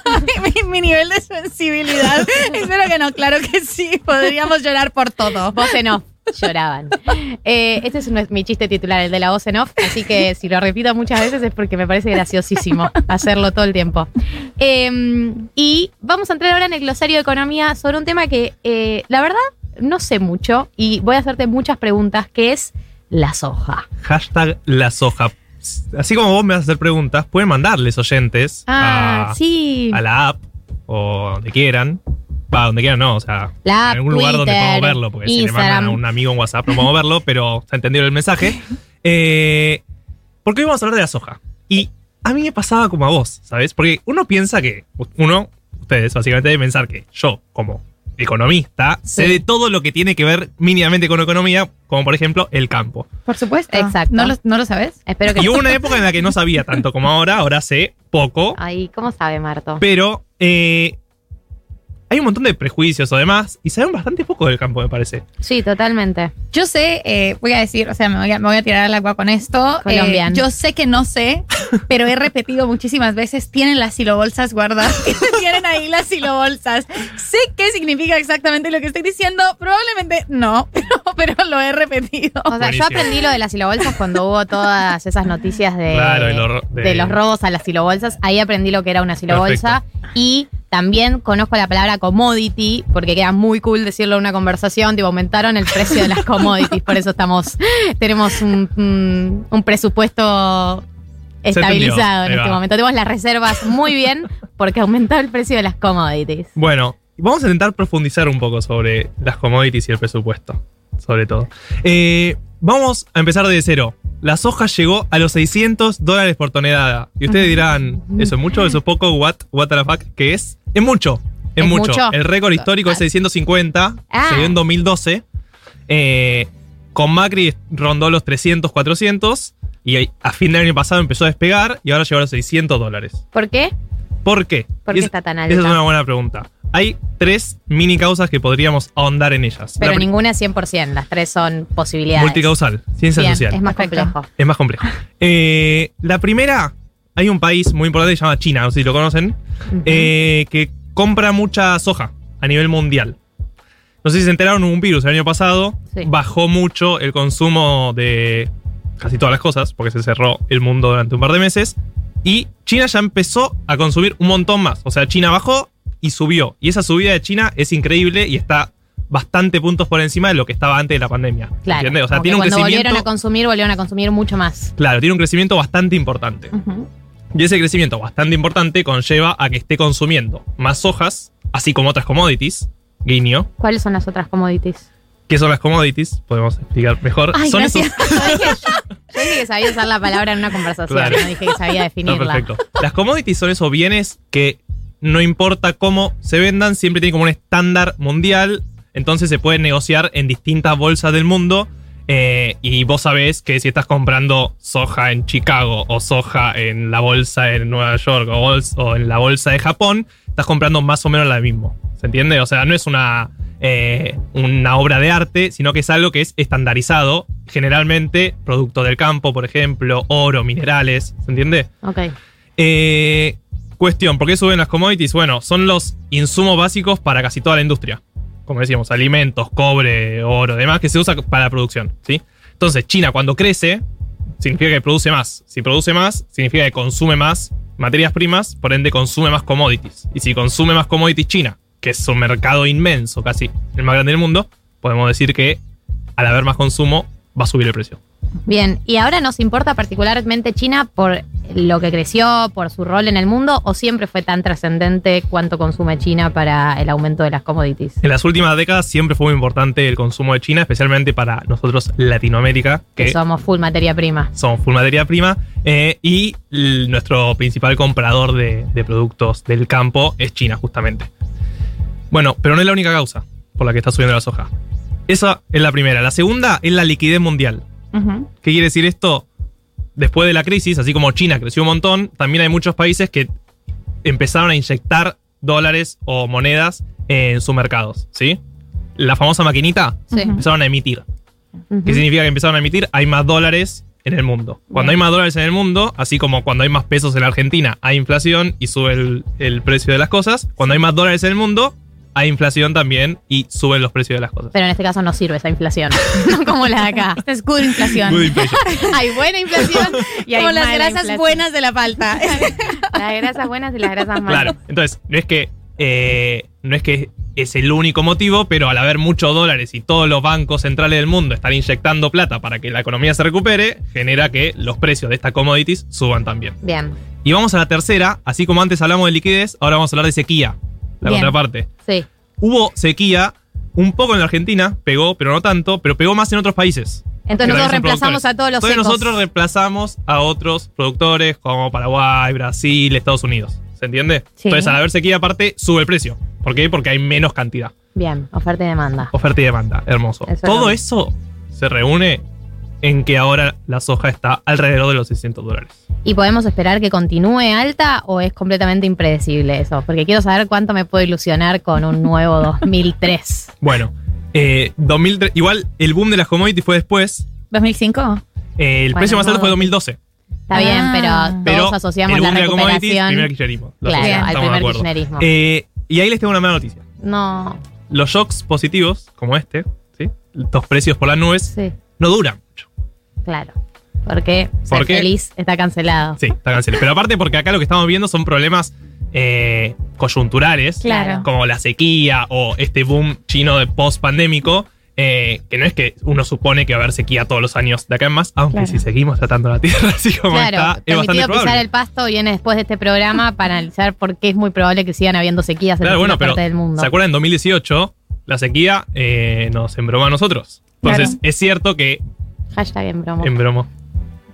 mi, mi nivel de sensibilidad. Espero que no, claro que sí. Podríamos llorar por todo. Voz en off. Lloraban. Eh, este es un- mi chiste titular, el de la voz en off. Así que si lo repito muchas veces es porque me parece graciosísimo hacerlo todo el tiempo. Eh, y vamos a entrar ahora en el glosario de economía sobre un tema que eh, la verdad no sé mucho y voy a hacerte muchas preguntas, que es la soja. Hashtag la soja. Así como vos me vas a hacer preguntas, pueden mandarles oyentes Ah, a, sí. a la app o donde quieran. Va, donde quieran, no, o sea, La en algún lugar donde podamos verlo, porque si le mandan a un amigo en WhatsApp no podemos verlo, pero se ha entendido el mensaje. Eh, porque hoy vamos a hablar de la soja. Y a mí me pasaba como a vos, ¿sabes? Porque uno piensa que, uno, ustedes básicamente deben pensar que yo, como economista, sé Sí. de todo lo que tiene que ver mínimamente con economía, como por ejemplo el campo. Por supuesto. Exacto. ¿No lo, no lo sabes? Espero que Y hubo una época en la que no sabía tanto como ahora, ahora sé poco, Ay, ¿cómo sabe Marto? pero eh, hay un montón de prejuicios o demás y saben bastante poco del campo, me parece. Sí, totalmente. Yo sé, eh, voy a decir, o sea, me voy a, me voy a tirar al agua con esto. Colombian. Eh, yo sé que no sé, pero he repetido muchísimas veces, tienen las silobolsas guardadas. tienen ahí las silobolsas. Sé qué significa exactamente lo que estoy diciendo. Probablemente no, pero, pero lo he repetido. O sea, Buenísimo. yo aprendí lo de las silobolsas cuando hubo todas esas noticias de, Claro, de lo- de- de los robos a las silobolsas. Ahí aprendí lo que era una silobolsa. Y también conozco la palabra commodity, porque queda muy cool decirlo en una conversación. Tipo, aumentaron el precio de las commodities. Por eso estamos, tenemos un, un- un presupuesto estabilizado en este momento. Tenemos las reservas muy bien porque aumentó el precio de las commodities. Bueno, vamos a intentar profundizar un poco sobre las commodities y el presupuesto, sobre todo. Eh, vamos a empezar de cero. La soja llegó a los 600 dólares por tonelada. Y ustedes dirán, ¿eso es mucho? ¿Eso es poco? ¿What, what the fuck? ¿Qué es? Es mucho. Es, ¿Es mucho. mucho? El récord histórico es 650. Ah. Se dio en 2012. Eh, con Macri rondó los 300, 400. Y a fin del año pasado empezó a despegar. Y ahora llegó a los 600 dólares. ¿Por qué? ¿Por qué? ¿Por qué es- está tan alta? Esa es una buena pregunta. Hay tres mini causas que podríamos ahondar en ellas. Pero La ninguna es 100%, las tres son posibilidades. Multicausal, ciencia Bien, social. Es más complejo. Es más complejo. Eh, la primera, hay un país muy importante que se llama China, no sé si lo conocen, eh, que compra mucha soja a nivel mundial. No sé si se enteraron, hubo un virus el año pasado, Sí. bajó mucho el consumo de casi todas las cosas, porque se cerró el mundo durante un par de meses, y China ya empezó a consumir un montón más. O sea, China bajó y subió. Y esa subida de China es increíble y está bastante puntos por encima de lo que estaba antes de la pandemia. Claro. ¿Entiendes? O sea, tiene un cuando crecimiento. volvieron a consumir, volvieron a consumir mucho más. Claro, tiene un crecimiento bastante importante. Y ese crecimiento bastante importante conlleva a que esté consumiendo más sojas, así como otras commodities. Guiño. ¿Cuáles son las otras commodities? ¿Qué son las commodities? Podemos explicar mejor. Ay, son gracias. esos- Yo dije, yo dije que sabía usar la palabra en una conversación, Claro. no dije que sabía definirla. perfecto. Las commodities son esos bienes que no importa cómo se vendan, siempre tienen como un estándar mundial. Entonces se pueden negociar en distintas bolsas del mundo. eh, y vos sabés que si estás comprando soja en Chicago o soja en la bolsa en Nueva York o, o en la bolsa de Japón, estás comprando más o menos la mismo. ¿Se entiende? O sea, no es una eh, una obra de arte, sino que es algo que es estandarizado, generalmente producto del campo, por ejemplo, oro, minerales, ¿se entiende? Ok. Eh, cuestión, ¿por qué suben las commodities? Bueno, son los insumos básicos para casi toda la industria. Como decíamos, alimentos, cobre, oro, demás, que se usa para la producción, ¿sí? Entonces, China cuando crece, significa que produce más. Si produce más, significa que consume más materias primas, por ende consume más commodities. Y si consume más commodities China, que es un mercado inmenso, casi el más grande del mundo, podemos decir que al haber más consumo va a subir el precio. Bien, ¿y ahora nos importa particularmente China por lo que creció, por su rol en el mundo, o siempre fue tan trascendente cuánto consume China para el aumento de las commodities? En las últimas décadas siempre fue muy importante el consumo de China, especialmente para nosotros Latinoamérica, Que que somos full materia prima. somos full materia prima, eh, y nuestro principal comprador de, de productos del campo es China, justamente. Bueno, pero no es la única causa por la que está subiendo la soja. Esa es la primera. La segunda es la liquidez mundial. ¿Qué quiere decir esto? Después de la crisis, así como China creció un montón, también hay muchos países que empezaron a inyectar dólares o monedas en sus mercados, ¿sí? La famosa maquinita Sí. empezaron a emitir. ¿Qué significa que empezaron a emitir? Hay más dólares en el mundo. Cuando hay más dólares en el mundo, así como cuando hay más pesos en la Argentina, hay inflación y sube el, el precio de las cosas. Cuando hay más dólares en el mundo, hay inflación también y suben los precios de las cosas. Pero en este caso no sirve esa inflación. no como la de acá. Esta es good inflación. Good inflation. hay buena inflación y hay Como las grasas inflación. buenas de la palta. Las grasas buenas y las grasas malas. Claro, entonces, no es que eh, no es que es el único motivo, pero al haber muchos dólares y todos los bancos centrales del mundo están inyectando plata para que la economía se recupere, genera que los precios de estas commodities suban también. Bien, Y vamos a la tercera, así como antes hablamos de liquidez, ahora vamos a hablar de sequía, la Bien. contraparte. sí. Hubo sequía un poco en la Argentina, pegó, pero no tanto, pero pegó más en otros países. Entonces nosotros reemplazamos a todos los Entonces secos. nosotros reemplazamos a otros productores como Paraguay, Brasil, Estados Unidos. ¿Se entiende? Sí. Entonces al haber sequía aparte, sube el precio. ¿Por qué? Porque hay menos cantidad. Bien, oferta y demanda. Oferta y demanda. Hermoso. Eso Todo eso se reúne en que ahora la soja está alrededor de los 600 dólares. ¿Y podemos esperar que continúe alta o es completamente impredecible eso? Porque quiero saber cuánto me puedo ilusionar con un nuevo 2003. Bueno, eh, 2003, igual el boom de las commodities fue después. ¿2005? Eh, el Bueno, precio más alto no. fue 2012. Está bien, Ah. pero Pero todos asociamos el la boom de las commodities, recuperación. primer kirchnerismo. Claro, al de primer kirchnerismo. Eh, y ahí les tengo una mala noticia. No, Los shocks positivos, como este, ¿sí? estos precios por las nubes, sí, no duran mucho. Claro. Porque ser feliz está cancelado. Sí, está cancelado. Pero aparte porque acá lo que estamos viendo son problemas eh, coyunturales, Claro. como la sequía o este boom chino de post-pandémico, eh, que no es que uno supone que va a haber sequía todos los años de acá en más, aunque Claro. si seguimos tratando la Tierra así como Claro, está, es bastante pisar probable. el pasto viene después de este programa para analizar por qué es muy probable que sigan habiendo sequías en bueno, pero partes del mundo. ¿se acuerdan? En 2018 la sequía eh, nos embromó a nosotros. Entonces, es cierto que Hashtag en broma. embromó.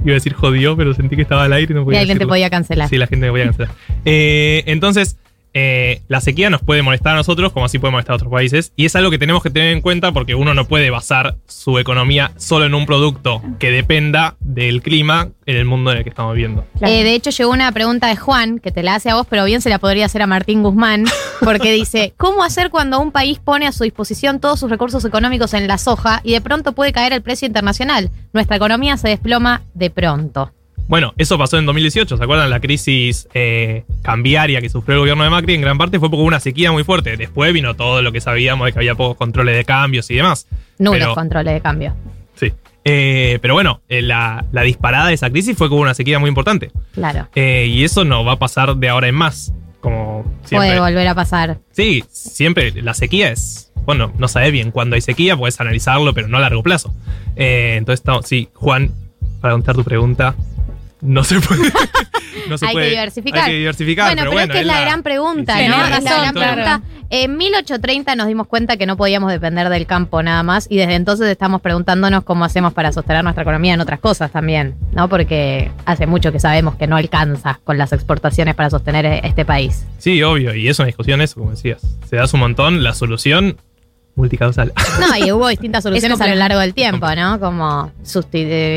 Iba a decir jodió, pero sentí que estaba al aire y no Y podía alguien te decirlo. podía cancelar. Sí, la gente me podía cancelar. Eh, entonces, eh, la sequía nos puede molestar a nosotros, como así puede molestar a otros países. Y es algo que tenemos que tener en cuenta porque uno no puede basar su economía solo en un producto que dependa del clima en el mundo en el que estamos viviendo. Eh, de hecho, llegó una pregunta de Juan, que te la hace a vos, pero bien se la podría hacer a Martín Guzmán, porque dice, ¿cómo hacer cuando un país pone a su disposición todos sus recursos económicos en la soja y de pronto puede caer el precio internacional? Nuestra economía se desploma de pronto. Bueno, eso pasó en 2018, ¿se acuerdan? La crisis eh, cambiaria que sufrió el gobierno de Macri en gran parte fue hubo una sequía muy fuerte. Después vino todo lo que sabíamos de que había pocos controles de cambios y demás. Nulos Pero- controles de cambio. Sí. Eh, pero bueno, eh, la, la disparada de esa crisis fue hubo una sequía muy importante. Claro. Y eso no va a pasar de ahora en más. Como siempre. Puede volver a pasar. Sí, siempre la sequía es. Bueno, no sabes bien cuándo hay sequía, puedes analizarlo, pero no a largo plazo. Eh, entonces, sí, Juan, para contestar tu pregunta, no se puede. no se hay puede- que diversificar. Hay que diversificar. Bueno, pero, es que es la, gran pregunta, sí, ¿no? tiene Es la razón, gran claro. pregunta. En 1830 nos dimos cuenta que no podíamos depender del campo nada más y desde entonces estamos preguntándonos cómo hacemos para sostener nuestra economía en otras cosas también, ¿no? Porque hace mucho que sabemos que no alcanza con las exportaciones para sostener este país. Sí, obvio, y es una discusión eso, como decías. Se das un montón, la solución multicausal. No, y hubo distintas soluciones a lo largo del tiempo, ¿no? Como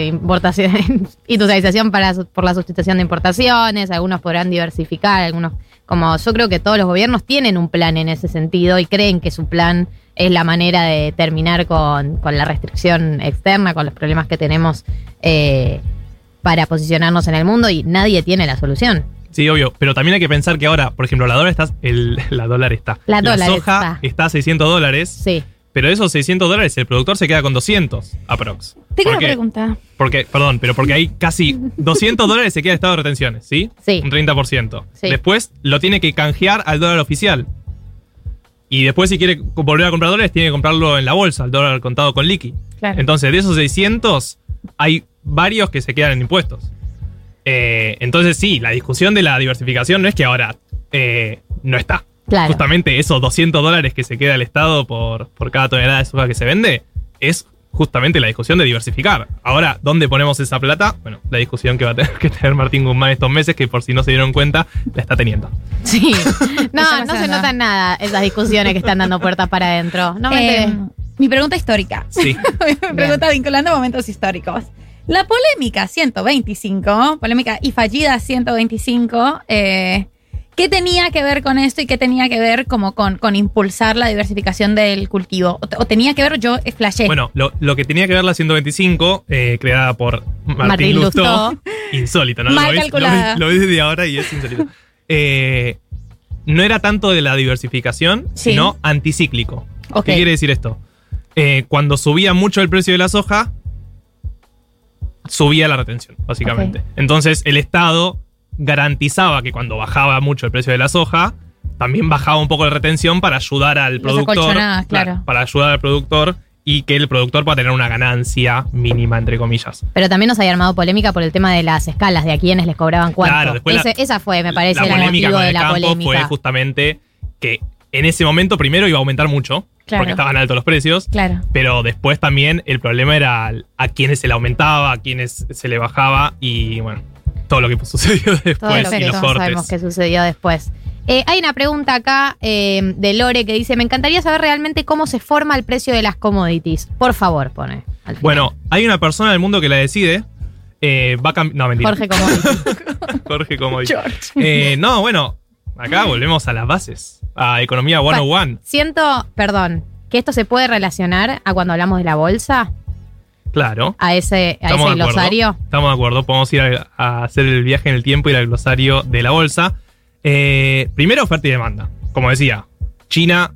importación, industrialización para, por la sustitución de importaciones, algunos podrán diversificar, algunos, como yo creo que todos los gobiernos tienen un plan en ese sentido y creen que su plan es la manera de terminar con, con la restricción externa, con los problemas que tenemos eh, para posicionarnos en el mundo y nadie tiene la solución. Sí, obvio. Pero también hay que pensar que ahora, por ejemplo, la dólar está. El, la dólar está. La dólar soja está. a 600 dólares. Sí. Pero de esos 600 dólares, el productor se queda con 200 aprox. Tengo una pregunta. Porque, perdón, pero porque hay casi 200 dólares se queda de estado de retenciones, ¿sí? Sí. Un 30%. Sí. Después lo tiene que canjear al dólar oficial. Y después, si quiere volver a comprar dólares, tiene que comprarlo en la bolsa, el dólar contado con liqui. Claro. Entonces, de esos 600, hay varios que se quedan en impuestos. Eh, entonces, sí, la discusión de la diversificación no es que ahora eh, no está. Claro. Justamente esos 200 dólares que se queda el Estado por, por cada tonelada de soja que se vende es justamente la discusión de diversificar. Ahora, ¿dónde ponemos esa plata? Bueno, la discusión que va a tener que tener Martín Guzmán estos meses, que por si no se dieron cuenta, la está teniendo. Sí. No, no se se nota. notan nada esas discusiones que están dando puertas para adentro. No me Eh, mi pregunta histórica. Sí. mi pregunta vinculando momentos históricos. La polémica 125, polémica y fallida 125, eh, ¿qué tenía que ver con esto y qué tenía que ver como con, con impulsar la diversificación del cultivo? O, te- o tenía que ver, yo flashé. Bueno, lo, lo que tenía que ver la 125, eh, creada por Martín, Martín Lustó, Lustó. insólito, ¿no? Mal lo, ves, calculada. lo, ves, lo ves desde ahora y es insólito. Eh, no era tanto de la diversificación, Sí. sino anticíclico. ¿Qué quiere decir esto? Eh, cuando subía mucho el precio de la soja, subía la retención, básicamente. Entonces, el Estado garantizaba que cuando bajaba mucho el precio de la soja, también bajaba un poco la retención para ayudar al Los productor. claro. Para ayudar al productor y que el productor pueda tener una ganancia mínima, entre comillas. Pero también nos había armado polémica por el tema de las escalas, de a quienes les cobraban cuánto. Claro, después la- Ese- esa fue, me parece, la el polémica motivo con de el la campo polémica. fue justamente que en ese momento primero iba a aumentar mucho, Claro. porque estaban altos los precios, Claro. pero después también el problema era a quienes se le aumentaba, a quienes se le bajaba y bueno, todo lo que sucedió Todo después lo que y los sabemos que sucedió después. Eh, hay una pregunta acá eh, de Lore que dice: Me encantaría saber realmente cómo se forma el precio de las commodities. Por favor, pone. al final. Bueno, hay una persona del mundo que la decide. eh, va a cam- No, mentira. Jorge Commodities. Jorge. Eh, no, bueno, acá volvemos a las bases. A Economía 101. Siento, perdón, que esto se puede relacionar a cuando hablamos de la bolsa, Claro. a ese, a ese glosario. Estamos de acuerdo. Podemos ir a, a hacer el viaje en el tiempo y ir al glosario de la bolsa. Eh, primero, oferta y demanda. Como decía, China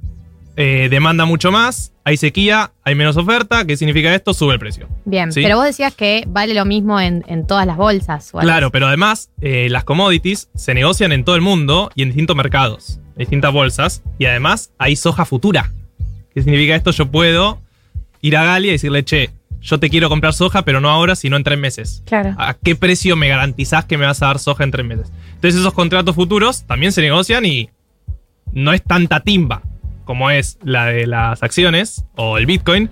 eh, demanda mucho más, hay sequía, hay menos oferta. ¿Qué significa esto? Sube el precio. Bien, ¿Sí? pero vos decías que vale lo mismo en, en todas las bolsas. o Claro, pero además eh, las commodities se negocian en todo el mundo y en distintos mercados, en distintas bolsas. Y además hay soja futura. ¿Qué significa esto? Yo puedo ir a Galia y decirle, che, yo te quiero comprar soja, pero no ahora, sino en tres meses. Claro. ¿A qué precio me garantizás que me vas a dar soja en tres meses? Entonces esos contratos futuros también se negocian y no es tanta timba como es la de las acciones o el Bitcoin,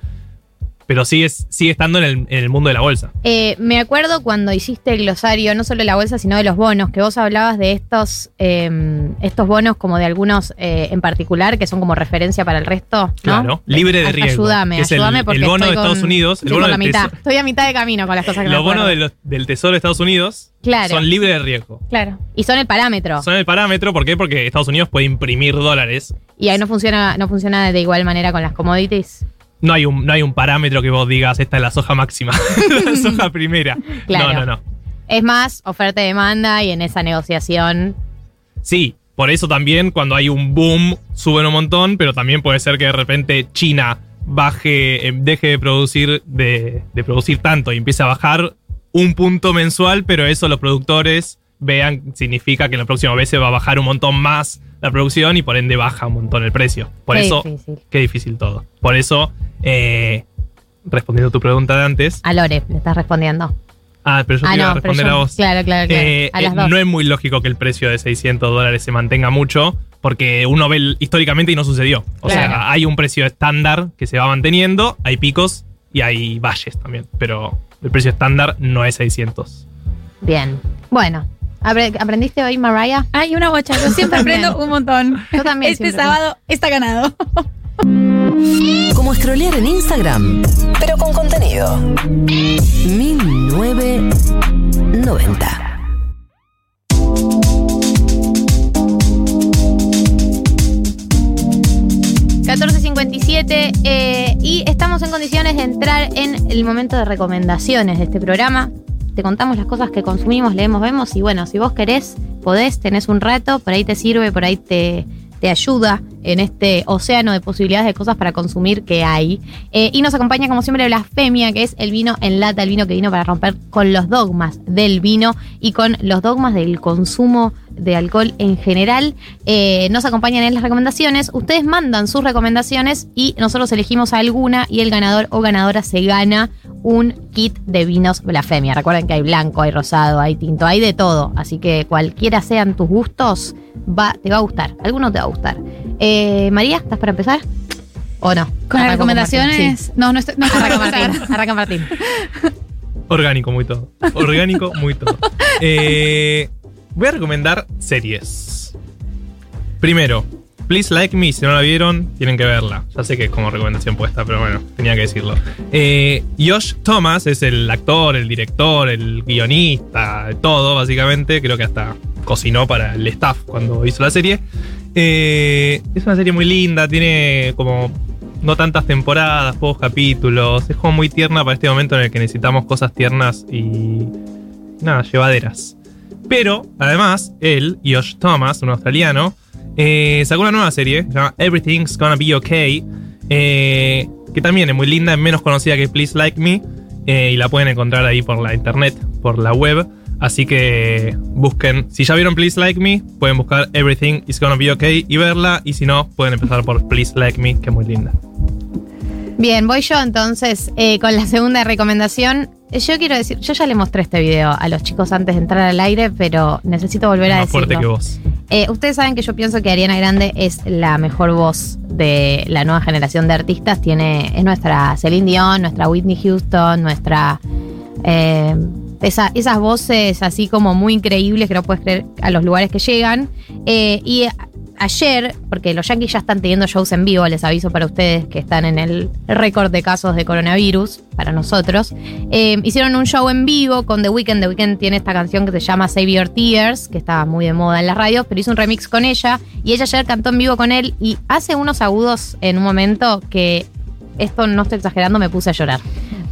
pero sigue, sigue estando en el, en el mundo de la bolsa. Eh, me acuerdo cuando hiciste el glosario, no solo de la bolsa, sino de los bonos, que vos hablabas de estos, eh, estos bonos como de algunos eh, en particular, que son como referencia para el resto. ¿no? Claro, libre de riesgo. Ayúdame, el- ayúdame el, porque bono estoy de Estados Unidos. El bono la mitad. Estoy a mitad de camino con las cosas que me los bonos acuerdo. de los- del Tesoro de Estados Unidos Claro. son libres de riesgo. Claro. Y son el parámetro. Son el parámetro, ¿por qué? Porque Estados Unidos puede imprimir dólares. Y ahí no funciona, no funciona de igual manera con las commodities. No hay un, no hay un parámetro que vos digas, esta es la soja máxima, la soja primera. Claro. No, no, no. Es más oferta y demanda y en esa negociación. Sí, por eso también cuando hay un boom suben un montón, pero también puede ser que de repente China baje, eh, deje de producir, de, de producir tanto y empiece a bajar un punto mensual, pero eso los productores vean significa que en la próxima vez se va a bajar un montón más la producción y por ende baja un montón el precio. Por Qué eso, difícil. qué difícil todo. Por eso, eh, respondiendo a tu pregunta de antes, A Lore, le estás respondiendo. ah, pero yo ah, te iba a no, responder yo- a vos. Claro, claro, claro. Eh, a las eh, dos. no es muy lógico que el precio de 600 dólares se mantenga mucho, porque uno ve históricamente y no sucedió. O Claro. sea, hay un precio estándar que se va manteniendo, hay picos y hay valles también, pero el precio estándar no es 600. Bien. Bueno, apre- ¿aprendiste hoy, Mariah? Ay, una bocha. Yo siempre aprendo un montón. Yo también. Este sábado está ganado. Como scrollear en Instagram, pero con contenido. 1990. 17 eh, y estamos en condiciones de entrar en el momento de recomendaciones de este programa. Te contamos las cosas que consumimos, leemos, vemos y bueno, si vos querés, podés, tenés un rato, por ahí te sirve, por ahí te, te ayuda en este océano de posibilidades de cosas para consumir que hay. Eh, y nos acompaña, como siempre, Blasfemia, que es el vino en lata, el vino que vino para romper con los dogmas del vino y con los dogmas del consumo de alcohol en general. Eh, nos acompañan en las recomendaciones. Ustedes mandan sus recomendaciones y nosotros elegimos alguna y el ganador o ganadora se gana un kit de vinos blasfemia. Recuerden que hay blanco, hay rosado, hay tinto, hay de todo. Así que cualquiera sean tus gustos, va, te va a gustar. Alguno te va a gustar. María, ¿estás para empezar? ¿O no? Con las recomendaciones. Martín, sí. No, no estoy. No estoy Martín. Arranca Martín. Orgánico muy todo. Orgánico muy todo. Eh, voy a recomendar series. Primero, Please Like Me, si no la vieron, tienen que verla. Ya sé que es como recomendación puesta, pero bueno, tenía que decirlo. Eh, Josh Thomas es el actor, el director, el guionista, todo, básicamente. Creo que hasta cocinó para el staff cuando hizo la serie. Eh, es una serie muy linda, tiene como no tantas temporadas, pocos capítulos. Es como muy tierna para este momento en el que necesitamos cosas tiernas y. nada, llevaderas. Pero, además, él, Josh Thomas, un australiano, eh, sacó una nueva serie, se llama Everything's Gonna Be Okay, eh, que también es muy linda, es menos conocida que Please Like Me, eh, y la pueden encontrar ahí por la internet, por la web. Así que busquen, si ya vieron Please Like Me, pueden buscar Everything is Gonna Be Okay y verla, y si no, pueden empezar por Please Like Me, que es muy linda. Bien, voy yo entonces con la segunda recomendación. Yo quiero decir, yo ya le mostré este video a los chicos antes de entrar al aire, pero necesito volver Es a más fuerte decirlo. que vos. Eh, ustedes saben que yo pienso que Ariana Grande es la mejor voz de la nueva generación de artistas. Tiene, es nuestra Celine Dion, nuestra Whitney Houston, nuestra. eh, esa- esas voces así como muy increíbles que no puedes creer a los lugares que llegan. Eh, y ayer, porque los Yankees ya están teniendo shows en vivo, les aviso para ustedes que están en el récord de casos de coronavirus, para nosotros, eh, hicieron un show en vivo con The Weeknd. The Weeknd tiene esta canción que se llama Save Your Tears, que está muy de moda en las radios, pero hizo un remix con ella y ella ayer cantó en vivo con él y hace unos agudos en un momento que, esto no estoy exagerando, me puse a llorar.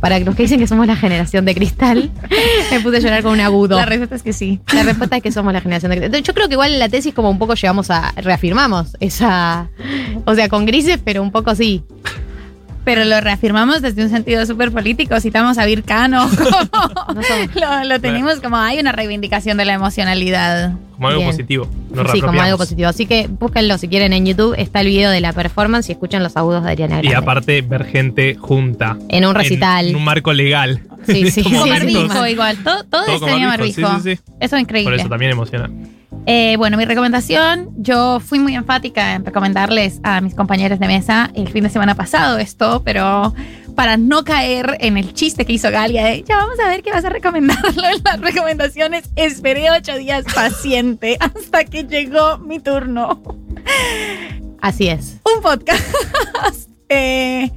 Para los que dicen que somos la generación de cristal, me puse a llorar con un agudo. La respuesta es que sí. La respuesta es que somos la generación de cristal. Yo creo que igual en la tesis como un poco llegamos a, reafirmamos esa, o sea, con grises, pero un poco sí. Pero lo reafirmamos desde un sentido súper político. Citamos a Vircano. lo, lo tenemos como hay una reivindicación de la emocionalidad. Como algo Bien. positivo. Nos sí, como algo positivo. Así que búsquenlo si quieren en YouTube. Está el video de la performance y escuchen los agudos de Ariana Y Grande. aparte, ver gente junta. En un recital. En, un marco legal. Sí, sí, Como sí, Con barbijo igual. Todo, todo, Todo barbijo, barbijo. sí, sí, sí. Eso es increíble. Por eso también emociona. Eh, bueno, mi recomendación, yo fui muy enfática en recomendarles a mis compañeros de mesa el fin de semana pasado esto, pero para no caer en el chiste que hizo Galia de ya vamos a ver qué vas a recomendarlo en las recomendaciones, esperé ocho días paciente hasta que llegó mi turno. Así es. Un podcast. Eh,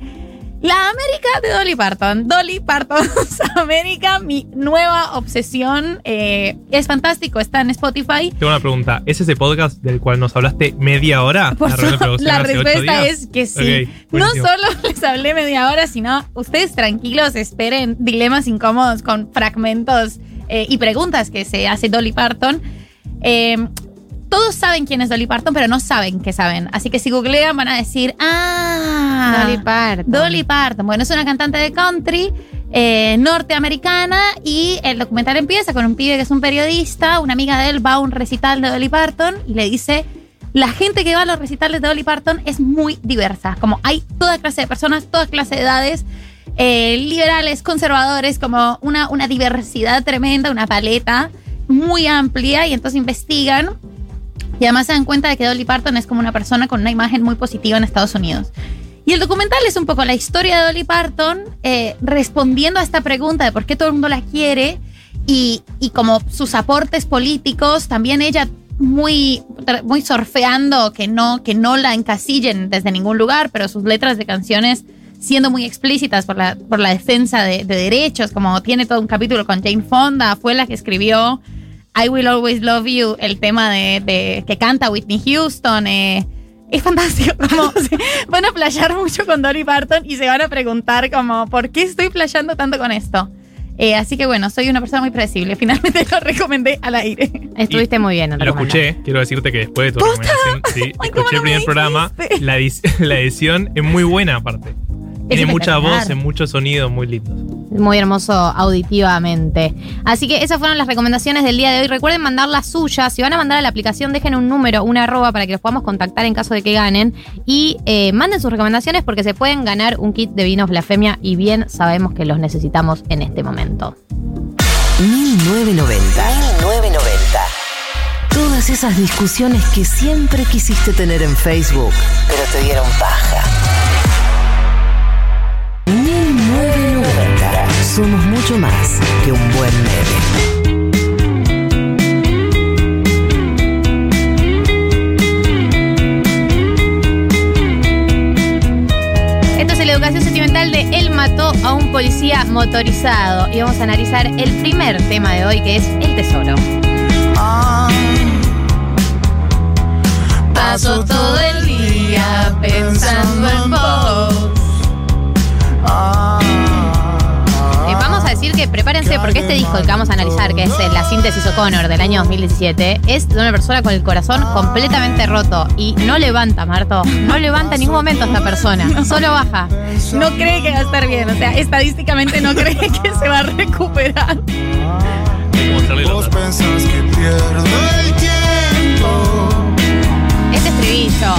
la América de Dolly Parton. Dolly Parton's América, mi nueva obsesión. Eh, es fantástico, está en Spotify. Tengo una pregunta. ¿Es ese podcast del cual nos hablaste media hora? Por La la respuesta es que sí. No solo les hablé media hora, sino ustedes tranquilos, esperen dilemas incómodos con fragmentos eh, y preguntas que se hace Dolly Parton. Eh, todos saben quién es Dolly Parton, pero no saben que saben. Así que si googlean van a decir, ah, Dolly Parton. Dolly Parton. Bueno, es una cantante de country eh, norteamericana y el documental empieza con un pibe que es un periodista, una amiga de él va a un recital de Dolly Parton y le dice, la gente que va a los recitales de Dolly Parton es muy diversa, como hay toda clase de personas, toda clase de edades. eh, liberales, conservadores, como una, una diversidad tremenda, una paleta muy amplia y entonces investigan y además se dan cuenta de que Dolly Parton es como una persona con una imagen muy positiva en Estados Unidos. Y el documental es un poco la historia de Dolly Parton eh, respondiendo a esta pregunta de por qué todo el mundo la quiere y, y como sus aportes políticos, también ella muy, muy surfeando que no, que no la encasillen desde ningún lugar, pero sus letras de canciones siendo muy explícitas por la, por la defensa de, de derechos, como tiene todo un capítulo con Jane Fonda, fue la que escribió I Will Always Love You, el tema de, de- que canta Whitney Houston. eh, es fantástico. Como van a playar mucho con Dolly Parton y se van a preguntar como, ¿por qué estoy playando tanto con esto? Eh, así que bueno, soy una persona muy predecible. Finalmente lo recomendé al aire. Estuviste muy bien. en Lo escuché, quiero decirte que después de tu recomendación, sí, Ay, ¿cómo escuché no el me primer programa, la edición es muy buena aparte. Tiene mucha voz, en muchos sonidos muy lindos. Muy hermoso auditivamente. Así que esas fueron las recomendaciones del día de hoy. Recuerden mandar las suyas. Si van a mandar a la aplicación, dejen un número, una arroba para que los podamos contactar en caso de que ganen. Y eh, manden sus recomendaciones porque se pueden ganar un kit de vinos blasfemia y bien sabemos que los necesitamos en este momento. 1990. 1990. Todas esas discusiones que siempre quisiste tener en Facebook, pero te dieron paja. Somos mucho más que un buen meme. Esto es la educación sentimental de Él mató a un policía motorizado. Y vamos a analizar el primer tema de hoy que es el tesoro. Paso todo el día pensando en vos. Decir que prepárense porque este disco que vamos a analizar, que es eh, la síntesis O'Connor del año 2017, es de una persona con el corazón completamente roto y no levanta, Marto. No levanta en ningún momento esta persona, solo baja. No cree que va a estar bien. O sea, estadísticamente no cree que se va a recuperar. Vos pensás que pierdo el tiempo. Este estribillo.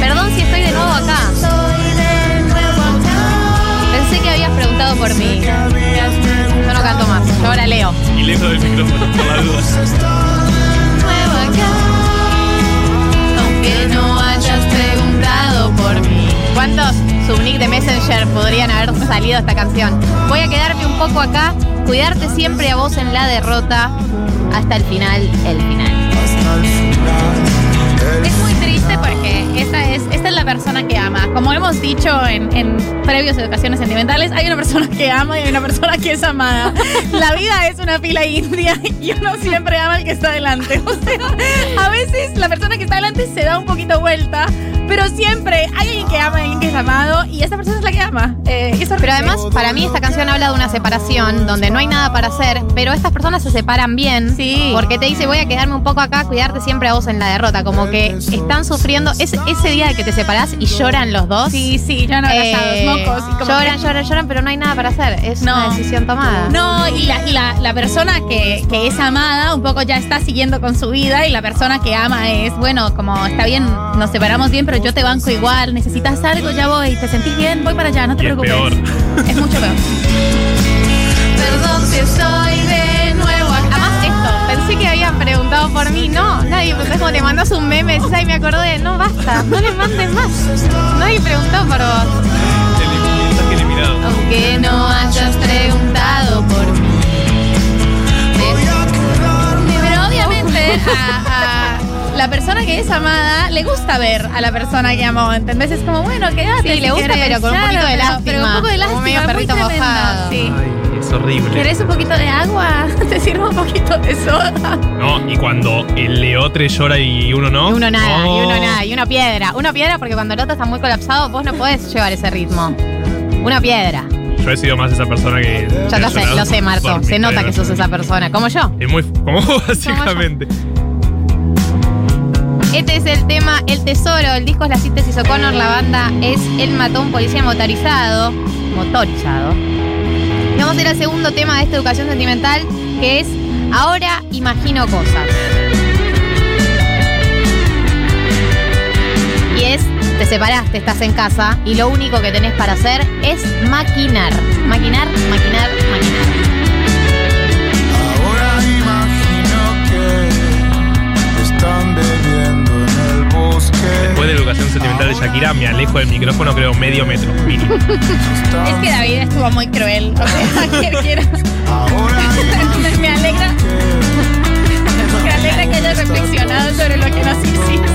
Perdón si estoy de nuevo acá. Pensé que habías preguntado por mí. Yo no canto más, yo ahora leo. Y lejos del micrófono, por la duda. Aunque no hayas preguntado por mí. ¿Cuántos subnick de Messenger podrían haber salido esta canción? Voy a quedarme un poco acá, cuidarte siempre a vos en la derrota, hasta el final, el final. Es muy triste porque esta es, persona que ama. Como hemos dicho en, en previos educaciones sentimentales, hay una persona que ama y hay una persona que es amada. La vida es una fila india y uno siempre ama al que está delante. O sea, a veces la persona que está delante se da un poquito vuelta, pero siempre hay alguien que ama y alguien que es amado y esa persona es la que ama. Eh, eso es Pero además, para mí esta canción habla de una separación donde no hay nada para hacer, pero estas personas se separan bien. Sí. Porque te dice, voy a quedarme un poco acá, cuidarte siempre a vos en la derrota. Como que están sufriendo ese, ese día de que te y lloran los dos. Sí, sí, lloran abrazados, Eh, mocos. y como lloran, que- lloran, lloran, pero no hay nada para hacer. Es No. una decisión tomada. No, y la, y la, la persona que, que es amada un poco ya está siguiendo con su vida y la persona que ama es, bueno, como está bien, nos separamos bien, pero yo te banco igual, necesitas algo, ya voy, te sentís bien, voy para allá, no te Y es preocupes. peor. Es mucho peor. Perdón si estoy de nuevo acá. Además, esto, pensé que preguntado por mí. No, nadie preguntó. Es como te mandas un meme, decís, ay, me acordé. No, basta, no le mandes más. Nadie preguntó por vos. El mensaje eliminado. Aunque no hayas preguntado por mí. Pero obviamente a, a la persona que es amada le gusta ver a la persona que amó, ¿entendés? Es como, bueno, quédate. Sí, si le gusta, querés. pero con un poquito de lástima. Pero un poco de Como lástima, medio muy perrito mojado. Sí. Ay, es horrible. ¿Querés un poquito de agua? Te sirvo un poquito de soda. No, y cuando el leotre llora y uno no. Y uno nada, y uno nada, y una piedra. Una piedra porque cuando el otro está muy colapsado, vos no podés llevar ese ritmo. Una piedra. Yo he sido más esa persona que. Ya lo sé, lo sé, Marto. Se nota que sos esa persona, como yo. Es muy. Como básicamente. Este es el tema El Tesoro, el disco es la síntesis O'Connor, la banda es El mató a un policía motorizado, motorizado. Vamos a ir al segundo tema de esta educación sentimental, que es Ahora imagino cosas. Y es, te separaste, estás en casa y lo único que tenés para hacer es maquinar. Maquinar, maquinar, maquinar. Después de la educación sentimental de Shakira, me alejo del micrófono, creo, medio metro. mínimo. Es que David estuvo muy cruel. O sea, me alegra. Me alegra que hayas reflexionado sobre lo que nos hiciste.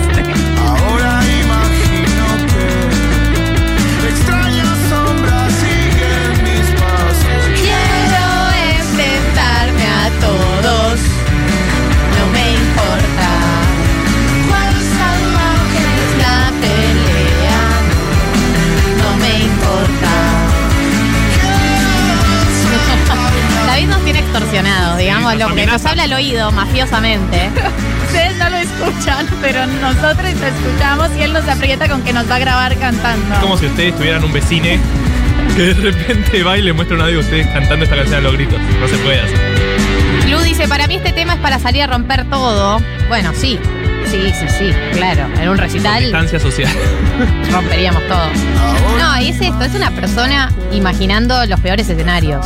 Ahora imagino que torsionados, digamos, Sí, lo nos que nos habla al oído mafiosamente. Ustedes no lo escuchan, pero nosotros lo escuchamos y él nos aprieta con que nos va a grabar cantando. Es como si ustedes tuvieran un vecine que de repente va y le muestra un audio de ustedes cantando esta canción a los gritos. No se puede hacer. Lu dice, para mí este tema es para salir a romper todo. Bueno, sí. Sí, sí, sí, claro. En un recital Distancia social. romperíamos todo. No, y es esto, es una persona imaginando los peores escenarios.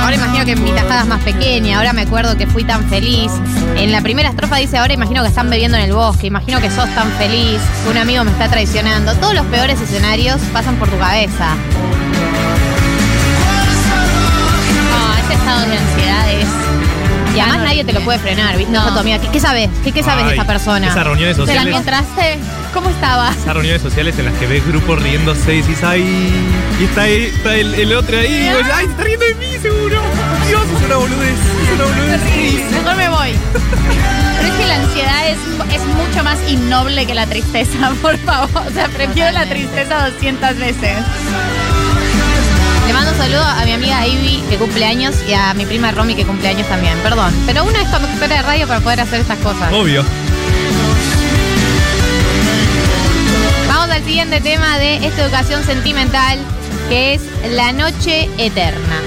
Ahora imagino que mi tajada es más pequeña, ahora me acuerdo que fui tan feliz. En la primera estrofa dice, ahora imagino que están bebiendo en el bosque, imagino que sos tan feliz, que un amigo me está traicionando. Todos los peores escenarios pasan por tu cabeza. No, ese estado de ansiedad es... Y además nadie te lo puede frenar, ¿viste? No. Amiga, ¿qué, qué sabes? ¿Qué, qué sabes de esta persona? Esas reuniones ¿Te la sociales. encontraste? ¿Cómo estabas? Esas reuniones sociales en las que ves grupos riéndose y decís, ay, y está, ahí, está el, el otro ahí, y vos, ay, se está riendo de mí, seguro. Dios, es una boludez, es una boludez. Mejor me voy. Pero es que la ansiedad es, es mucho más innoble que la tristeza, por favor. O sea, prefiero la tristeza 200 veces. Le mando un saludo a mi amiga Ivy, que cumple años, y a mi prima Romy, que cumple años también. Perdón. Pero uno es conductora de radio para poder hacer estas cosas. Obvio. Siguiente tema de esta educación sentimental, que es la noche eterna.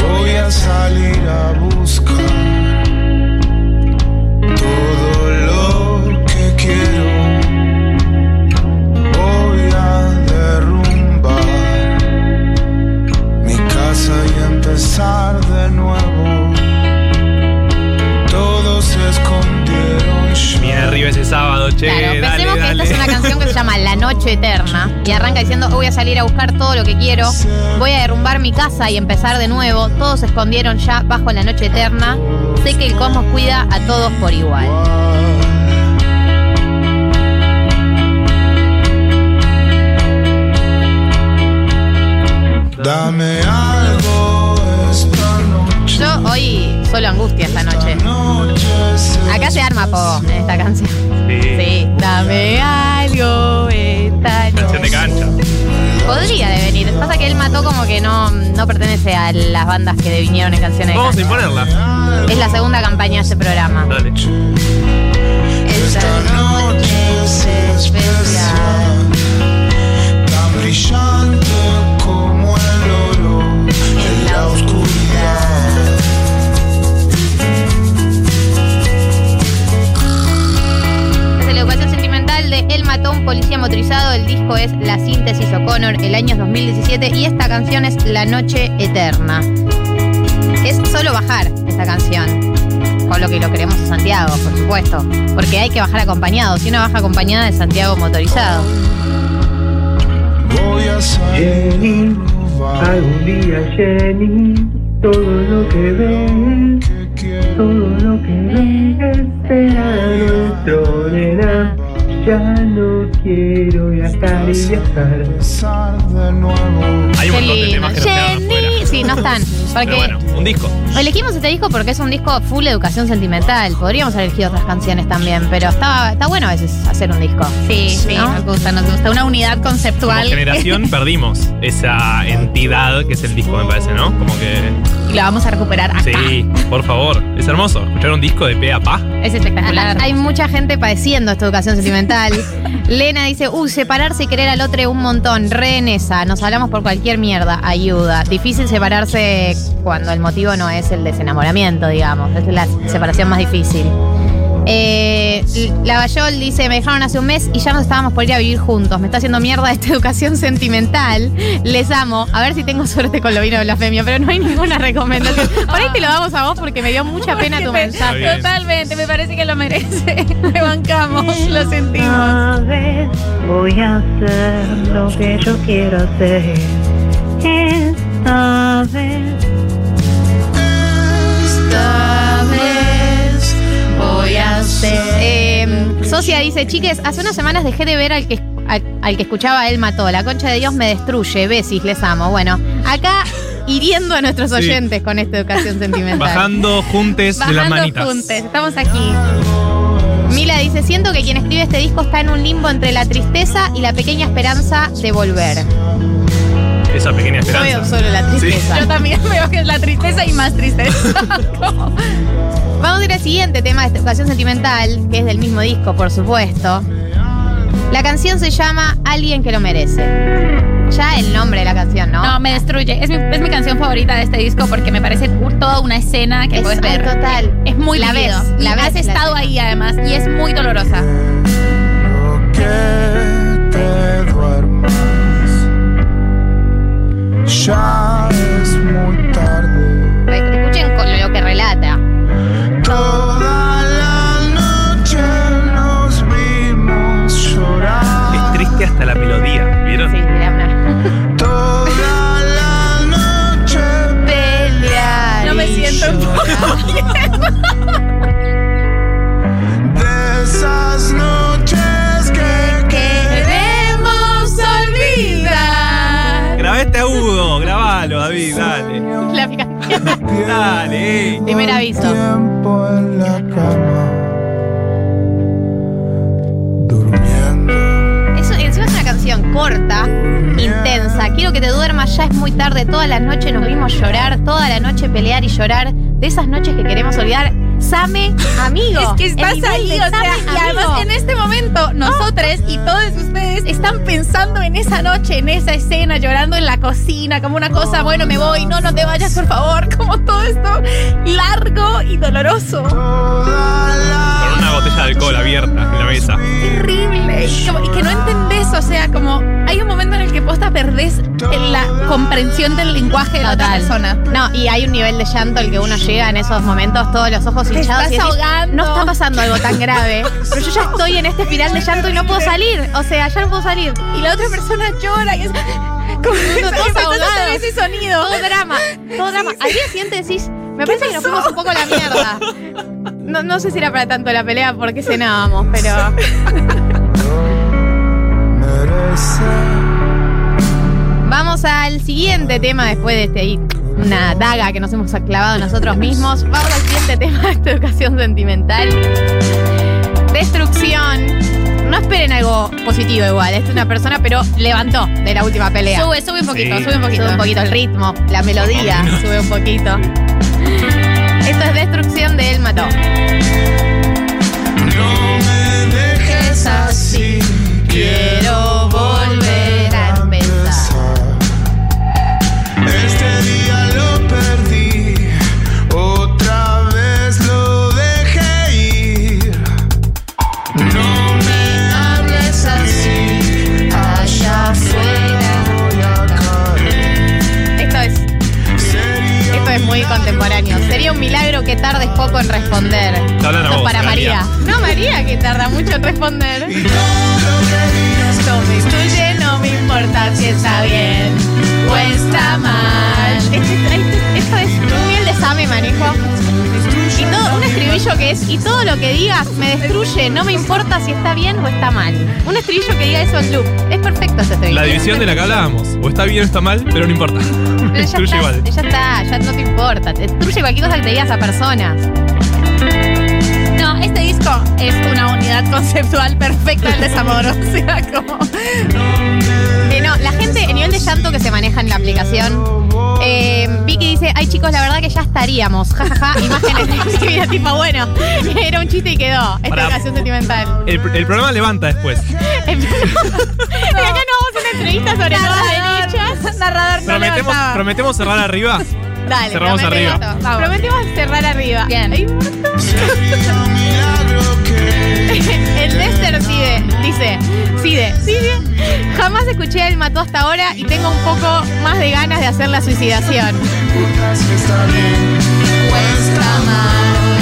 Voy a salir a buscar todo lo que quiero. Voy a derrumbar mi casa y empezar de nuevo. Bien arriba ese sábado, che, Claro, dale, pensemos que esta es una canción que se llama La Noche Eterna y arranca diciendo voy a salir a buscar todo lo que quiero, voy a derrumbar mi casa y empezar de nuevo, todos se escondieron ya bajo la noche eterna, sé que el cosmos cuida a todos por igual. Dame algo esta canción. Sí, dame algo esta Canción de noche. cancha. Podría devenir. Pasa que él mató como que no, no pertenece a las bandas que vinieron en canciones de Vamos a imponerla. Es la segunda campaña de este programa. Dale. Esta noche es especial. Policía motorizado. El disco es La síntesis O'Connor, el año es 2017. Y esta canción es La Noche Eterna. Es solo bajar esta canción. Con lo que lo queremos a Santiago, por supuesto. Porque hay que bajar acompañado. Si uno baja acompañada de Santiago motorizado. Voy a salir a Algún día, Jenny, todo lo que ves, todo lo que ves será nuestro, nena. Ya no quiero viajar y viajar. Hay un montón de temas que afuera. Jenny. Sí, no están. Porque bueno, un disco. Elegimos este disco porque es un disco full educación sentimental. Podríamos haber elegido otras canciones también, pero está, está bueno a veces hacer un disco. Sí, sí, ¿No? nos gusta, nos gusta. Una unidad Como conceptual. generación perdimos esa entidad que es el disco, me parece, ¿no? Como que. y la vamos a recuperar acá. Sí, por favor. Es hermoso. Escuchar un disco de pe a pa. Es espectacular. Hay mucha gente padeciendo esta educación sentimental. Lena dice, uy, separarse y querer al otro un montón, re en esa, nos hablamos por cualquier mierda, ayuda. Difícil separarse cuando el motivo no es el desenamoramiento, digamos, es la separación más difícil. Eh, Lavallol dice, me dejaron hace un mes y ya nos estábamos por ir a vivir juntos. Me está haciendo mierda esta educación sentimental. Les amo. A ver si tengo suerte con lo vino de blasfemia, pero no hay ninguna recomendación. Por ahí te lo damos a vos porque me dio mucha pena tu mensaje. Totalmente, me parece que lo merece. Le bancamos, lo sentimos. Esta vez voy a hacer lo que yo quiero hacer. Esta vez. Eh, Socia dice, chiques, hace unas semanas dejé de ver al que, al, al que escuchaba Él mató. La concha de Dios me destruye. Besis, les amo. Bueno, acá hiriendo a nuestros Sí. oyentes con esta educación sentimental. Bajando juntes de las Bajando manitas. juntos, estamos aquí. Mila dice, siento que quien escribe este disco está en un limbo entre la tristeza y la pequeña esperanza de volver. esa pequeña Yo veo esperanza. solo la tristeza. Yo también veo que es la tristeza y más tristeza. Como- Vamos a ir al siguiente tema de esta ocasión sentimental, que es del mismo disco, por supuesto. La canción se llama Alguien que lo merece. Ya el nombre de la canción, ¿no? No, me destruye. Es mi, es mi canción favorita de este disco porque me parece toda una escena que Es- puedes ver. total. Es muy La vivido. ves, la ves, Has la estado escena. ahí además y es muy dolorosa. que te duermas. Ya Dale. Primer aviso. tiempo en la cama. Durmiendo. Es, encima es una canción corta, intensa. Quiero que te duermas, ya es muy tarde. Toda la noche nos vimos llorar, toda la noche pelear y llorar. De esas noches que queremos olvidar. Same, amigo. Es que estás ahí, de o sea, y además en este momento nosotros y todos ustedes están pensando en esa noche, en esa escena, llorando en la cocina, como una cosa, bueno, me voy, no, no te vayas, por favor, como todo esto largo y doloroso. Con una botella de alcohol abierta en la mesa. Terrible. Y, como- y que no entendés, o sea, como hay un momento en el que posta perdés en la comprensión del lenguaje de la otra Total. persona. No, y hay un nivel de llanto al que uno llega en esos momentos, todos los ojos Te hinchados. estás y decís, ahogando. No está pasando algo tan grave, pero yo ya estoy en este espiral de llanto y no puedo salir. O sea, ya no puedo salir. Y la otra persona llora y es como todos empezás a hacer ahogados. ese sonido. Todo drama, todo drama. Al día siguiente decís, me parece que nos fuimos un poco a la mierda. No, no sé si era para tanto la pelea porque cenábamos, pero. merece. Vamos al siguiente tema después de este ahí, una daga que nos hemos clavado nosotros mismos. Vamos al siguiente tema de esta educación sentimental. Destrucción. No esperen algo positivo igual. Esta es una persona, pero levantó de la última pelea. Sube, sube un poquito, Sí. sube un poquito. Sube un poquito el ritmo, la melodía sube un poquito. Esto es destrucción de él mató. No me dejes así. Quiero muy contemporáneo. Sería un milagro que tardes poco en responder. Esto es para María. María. No, María, que tarda mucho en responder. Todo No me influye, no me importa si está bien o está mal. Esto es un miel de Same, manejo. Y todo, un estribillo que es, y todo lo que digas me destruye, no me importa si está bien o está mal. Un estribillo que diga eso en loop. Es perfecto ese estribillo. La división de la que hablábamos. O está bien o está mal, pero no importa. Pero ya Destruye está, igual. ya está, ya no te importa. Te destruye cualquier cosa que te digas a personas. No, este disco es una unidad conceptual perfecta del desamor. O sea, como. Eh, no, la gente, el nivel de llanto que se maneja en la aplicación. Eh, Vicky dice, ay chicos, la verdad que ya estaríamos. Ja, ja, ja. Imágenes de tipo, bueno, era un chiste y quedó. Esta Pará. educación sentimental. El, el programa levanta después. y acá no vamos a una entrevista sobre derechas. Narrador no Prometemos, levantaba. prometemos cerrar arriba. Dale, Cerramos arriba. Vamos. Prometemos cerrar arriba. Bien. Ay, El Lester Cide, dice, Cide, Cide, jamás escuché a él mató hasta ahora y tengo un poco más de ganas de hacer la suicidación. importa si está bien o está mal.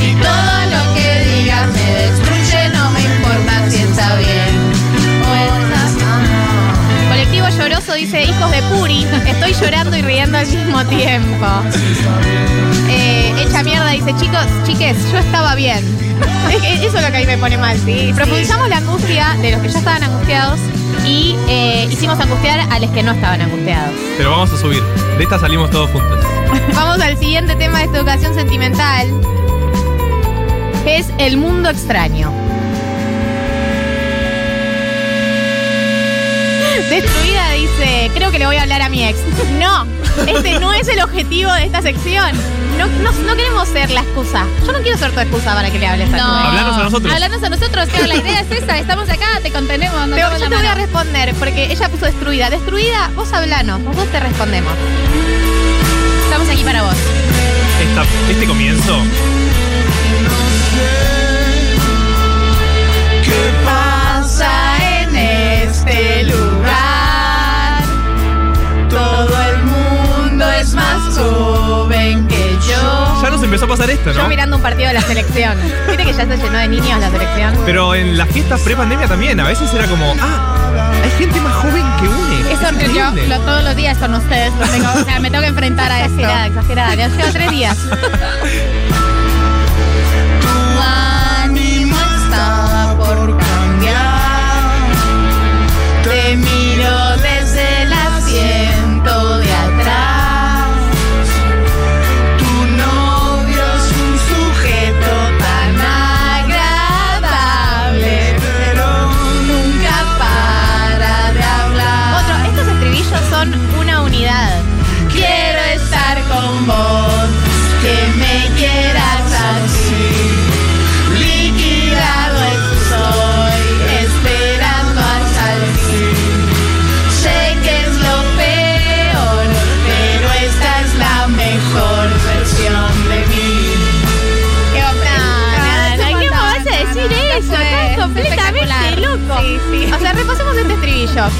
Y todo lo que digas me destruye, no me importa si está bien dice, hijos de Puri, estoy llorando y riendo al mismo tiempo. Eh, hecha mierda dice, chicos, chiques, yo estaba bien. Que Eso es lo que a mí me pone mal. Sí, Profundizamos la angustia de los que ya estaban angustiados y eh, hicimos angustiar a los que no estaban angustiados. Pero vamos a subir. De esta salimos todos juntos. Vamos al siguiente tema de esta educación sentimental, que es el mundo extraño. Destruida dice, creo hablar a mi ex. No, este no es el objetivo de esta sección. No, no, no queremos ser la excusa. Yo no quiero ser tu excusa para que le hables a tu No. ex. Hablanos a nosotros. Hablanos a nosotros, claro, la idea es esa. Estamos acá, te contenemos. nos Te- damos yo la te voy a responder porque ella puso destruida. Destruida, vos hablanos, nosotros te respondemos. Estamos aquí para vos. Esta- este comienzo. ¿Qué pasa en este lugar? Todo el mundo es más joven que yo. Ya nos empezó a pasar esto, Yo ¿no? mirando un partido de la selección. Viste que ya se llenó de niños la selección. Pero en las fiestas pre-pandemia también, a veces era como, ah, hay gente más joven que une. Eso Es yo lo- todos los días con ustedes lo tengo, o sea, me tengo que enfrentar a esto. Exagerada, exagerada. Ya llevo tres días.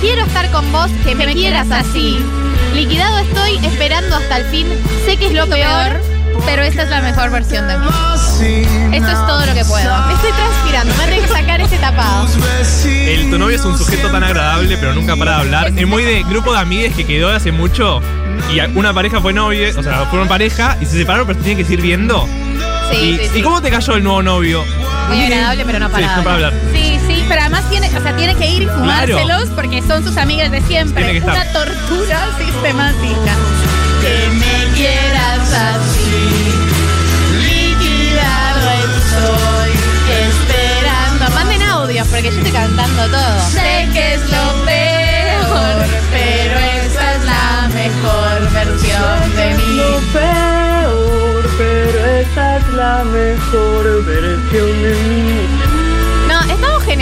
Quiero estar con vos, que, me, me quieras así. Liquidado estoy, esperando hasta el fin. Sé que es lo peor. pero esta es la mejor versión de mí. Esto es todo lo que puedo. Me estoy transpirando, me tengo que sacar este tapado. El tu novio es un sujeto tan agradable, pero nunca para de hablar. Es muy de grupo de amigues que quedó hace mucho. Y una pareja fue novia, o sea, fueron pareja y se separaron, pero se tienen que seguir viendo. Sí, y, sí, sí. ¿Y cómo te cayó el nuevo novio? Muy agradable, pero no Sí, para no para hablar. Sí, sí, pero además tiene, o sea, tiene que ir y fumárselos porque son sus amigas de siempre. Tiene que estar. Una tortura sistemática. Que me quieras así. Liquidado estoy, esperando. Manden audios porque yo estoy cantando todo. Sé que es lo peor, pero esa es la mejor versión de mí. peor, pero esa es la mejor versión de mí.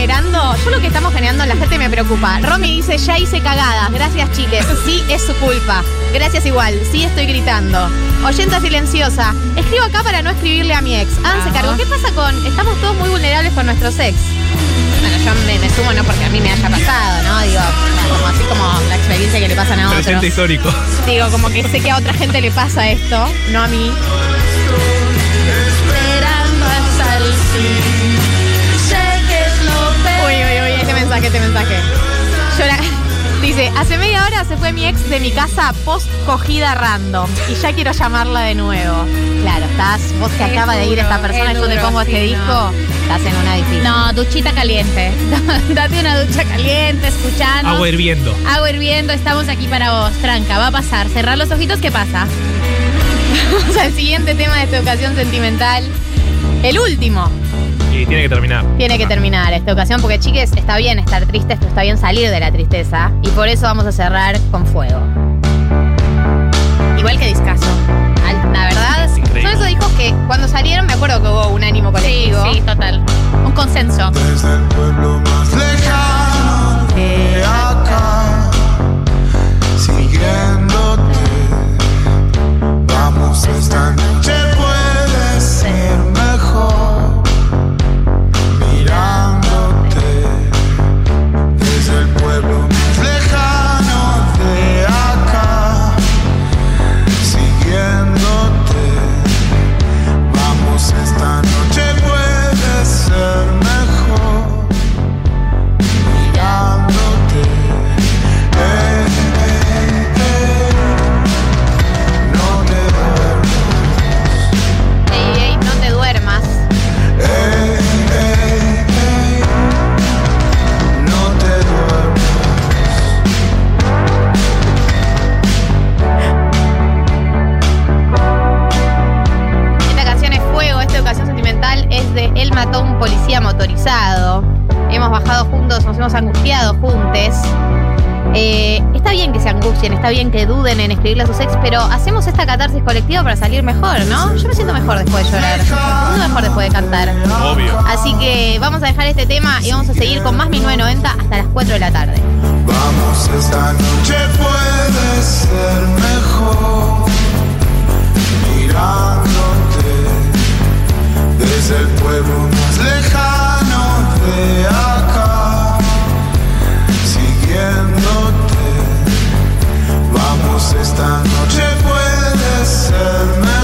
Generando, yo lo que estamos generando, la gente me preocupa. Romy dice, ya hice cagadas, gracias chiques. Sí, es su culpa. Gracias igual, sí estoy gritando. Oyenta silenciosa, escribo acá para no escribirle a mi ex. Háganse cargo, ¿qué pasa con, estamos todos muy vulnerables con nuestros ex? Bueno, yo me, me sumo no porque a mí me haya pasado, ¿no? Digo, como así como la experiencia que le pasan a otros. Presente histórico. Digo, como que sé que a otra gente le pasa esto, no a mí. Esperando hasta el fin. Mensaje, este mensaje. Yo la- Dice, hace media hora se fue mi ex de mi casa post cogida random y ya quiero llamarla de nuevo. Claro, estás, vos que Es acaba de ir esta persona yo te pongo este disco, no. estás en una difícil. No, duchita caliente. Date una ducha caliente, escuchando. Agua hirviendo. Agua hirviendo, estamos aquí para vos. Tranca, va a pasar. Cerrar los ojitos, ¿qué pasa? Vamos al siguiente tema de esta ocasión sentimental. El último Y tiene que terminar. tiene que terminar esta ocasión porque, chiques, está bien estar tristes, pero está bien salir de la tristeza. Y por eso vamos a cerrar con fuego. Igual que discaso. La verdad, son increíble. esos discos que cuando salieron me acuerdo que hubo un ánimo colectivo. Sí, total. Un consenso. Desde el pueblo más lejano de acá, siguiéndote. Vamos, esta noche angustiados juntos. Eh, está bien que se angustien, está bien que duden en escribirle a sus ex, pero hacemos esta catarsis colectiva para salir mejor, ¿no? Yo me siento mejor después de llorar, me siento mejor después de cantar. Obvio. Así que vamos a dejar este tema y vamos a seguir con más 1990 hasta las 4 de la tarde. Vamos, esta noche puede ser mejor mirándote desde el pueblo más lejano esta noche puede ser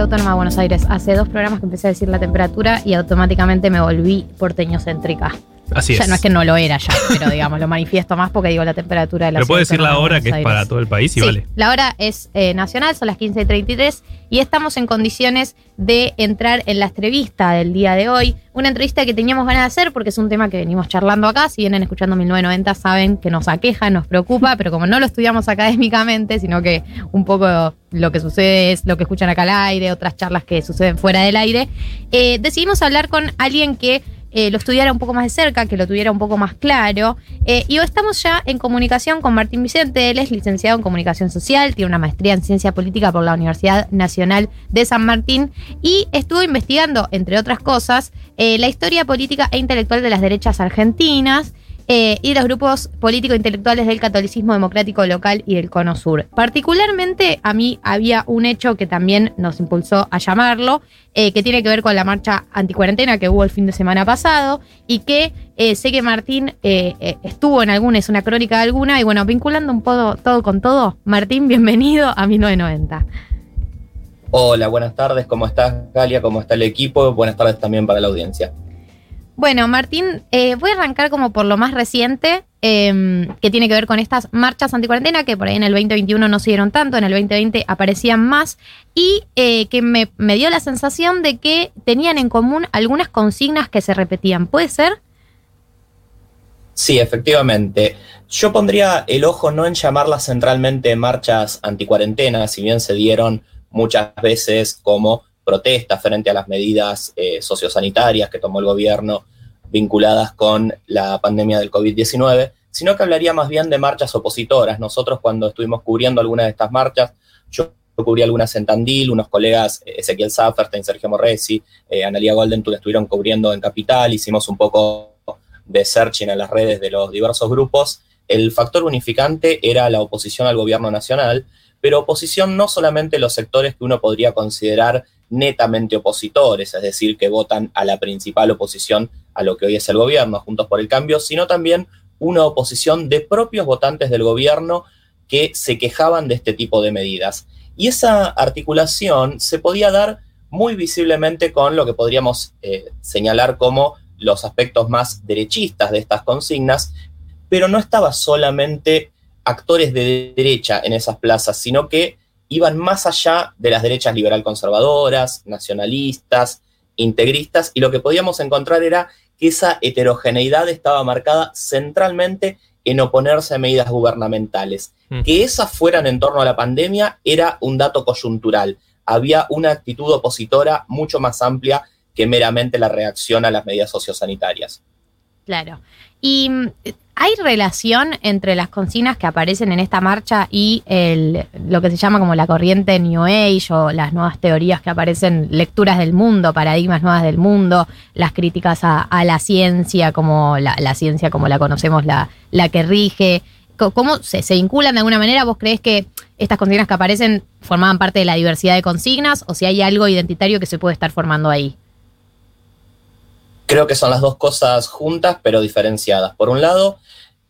autónoma de Buenos Aires. Hace dos programas que empecé a decir la temperatura y automáticamente me volví porteño-céntrica. Así ya es. no es que no lo era ya, pero digamos, lo manifiesto más porque digo la temperatura de la Pero puedo decir la de hora que es para todo el país y Sí, vale. La hora es eh, nacional, son las 15 y 33 y estamos en condiciones de entrar en la entrevista del día de hoy. Una entrevista que teníamos ganas de hacer porque es un tema que venimos charlando acá. Si vienen escuchando 1990 saben que nos aqueja, nos preocupa, pero como no lo estudiamos académicamente, sino que un poco lo que sucede es lo que escuchan acá al aire, otras charlas que suceden fuera del aire, eh, decidimos hablar con alguien que eh, lo estudiara un poco más de cerca, que lo tuviera un poco más claro. Eh, y hoy estamos ya en comunicación con Martín Vicente. Él es licenciado en comunicación social, tiene una maestría en ciencia política por la Universidad Nacional de San Martín y estuvo investigando, entre otras cosas, eh, la historia política e intelectual de las derechas argentinas. Eh, y los grupos político-intelectuales del catolicismo democrático local y del Cono Sur. Particularmente a mí había un hecho que también nos impulsó a llamarlo, eh, que tiene que ver con la marcha anticuarentena que hubo el fin de semana pasado y que eh, sé que Martín estuvo en alguna, es una crónica de alguna, y bueno, vinculando un poco todo con todo, Martín, bienvenido a 1990. Hola, buenas tardes, ¿cómo estás Galia? ¿Cómo está el equipo? Buenas tardes también para la audiencia. Bueno, Martín, eh, voy a arrancar como por lo más reciente, eh, que tiene que ver con estas marchas anticuarentena, que por ahí en el 2021 no se dieron tanto, en el 2020 aparecían más, y eh, que me, me dio la sensación de que tenían en común algunas consignas que se repetían. ¿Puede ser? Sí, efectivamente. Yo pondría el ojo no en llamarlas centralmente marchas anticuarentena, si bien se dieron muchas veces como protestas frente a las medidas eh, sociosanitarias que tomó el gobierno vinculadas con la pandemia del COVID-19, sino que hablaría más bien de marchas opositoras. Nosotros cuando estuvimos cubriendo algunas de estas marchas, yo cubrí algunas en Tandil, unos colegas, eh, Ezequiel Zafferstein, Sergio Morresi, eh, Analia Goldentour estuvieron cubriendo en Capital, hicimos un poco de searching en las redes de los diversos grupos. El factor unificante era la oposición al gobierno nacional, pero oposición no solamente los sectores que uno podría considerar netamente opositores, es decir, que votan a la principal oposición a lo que hoy es el gobierno, Juntos por el Cambio, sino también una oposición de propios votantes del gobierno que se quejaban de este tipo de medidas. Y esa articulación se podía dar muy visiblemente con lo que podríamos eh, señalar como los aspectos más derechistas de estas consignas, pero no estaba solamente actores de derecha en esas plazas, sino que iban más allá de las derechas liberal conservadoras, nacionalistas, integristas, y lo que podíamos encontrar era que esa heterogeneidad estaba marcada centralmente en oponerse a medidas gubernamentales. Mm. Que esas fueran en torno a la pandemia era un dato coyuntural. Había una actitud opositora mucho más amplia que meramente la reacción a las medidas sociosanitarias. Claro. ¿Y mm, hay relación entre las consignas que aparecen en esta marcha y el, lo que se llama como la corriente New Age o las nuevas teorías que aparecen, lecturas del mundo, paradigmas nuevas del mundo, las críticas a, a la ciencia, como la, ciencia como la conocemos, la, la que rige? ¿Cómo se, se vinculan de alguna manera? ¿Vos crees que estas consignas que aparecen formaban parte de la diversidad de consignas o si hay algo identitario que se puede estar formando ahí? Creo que son las dos cosas juntas, pero diferenciadas. Por un lado,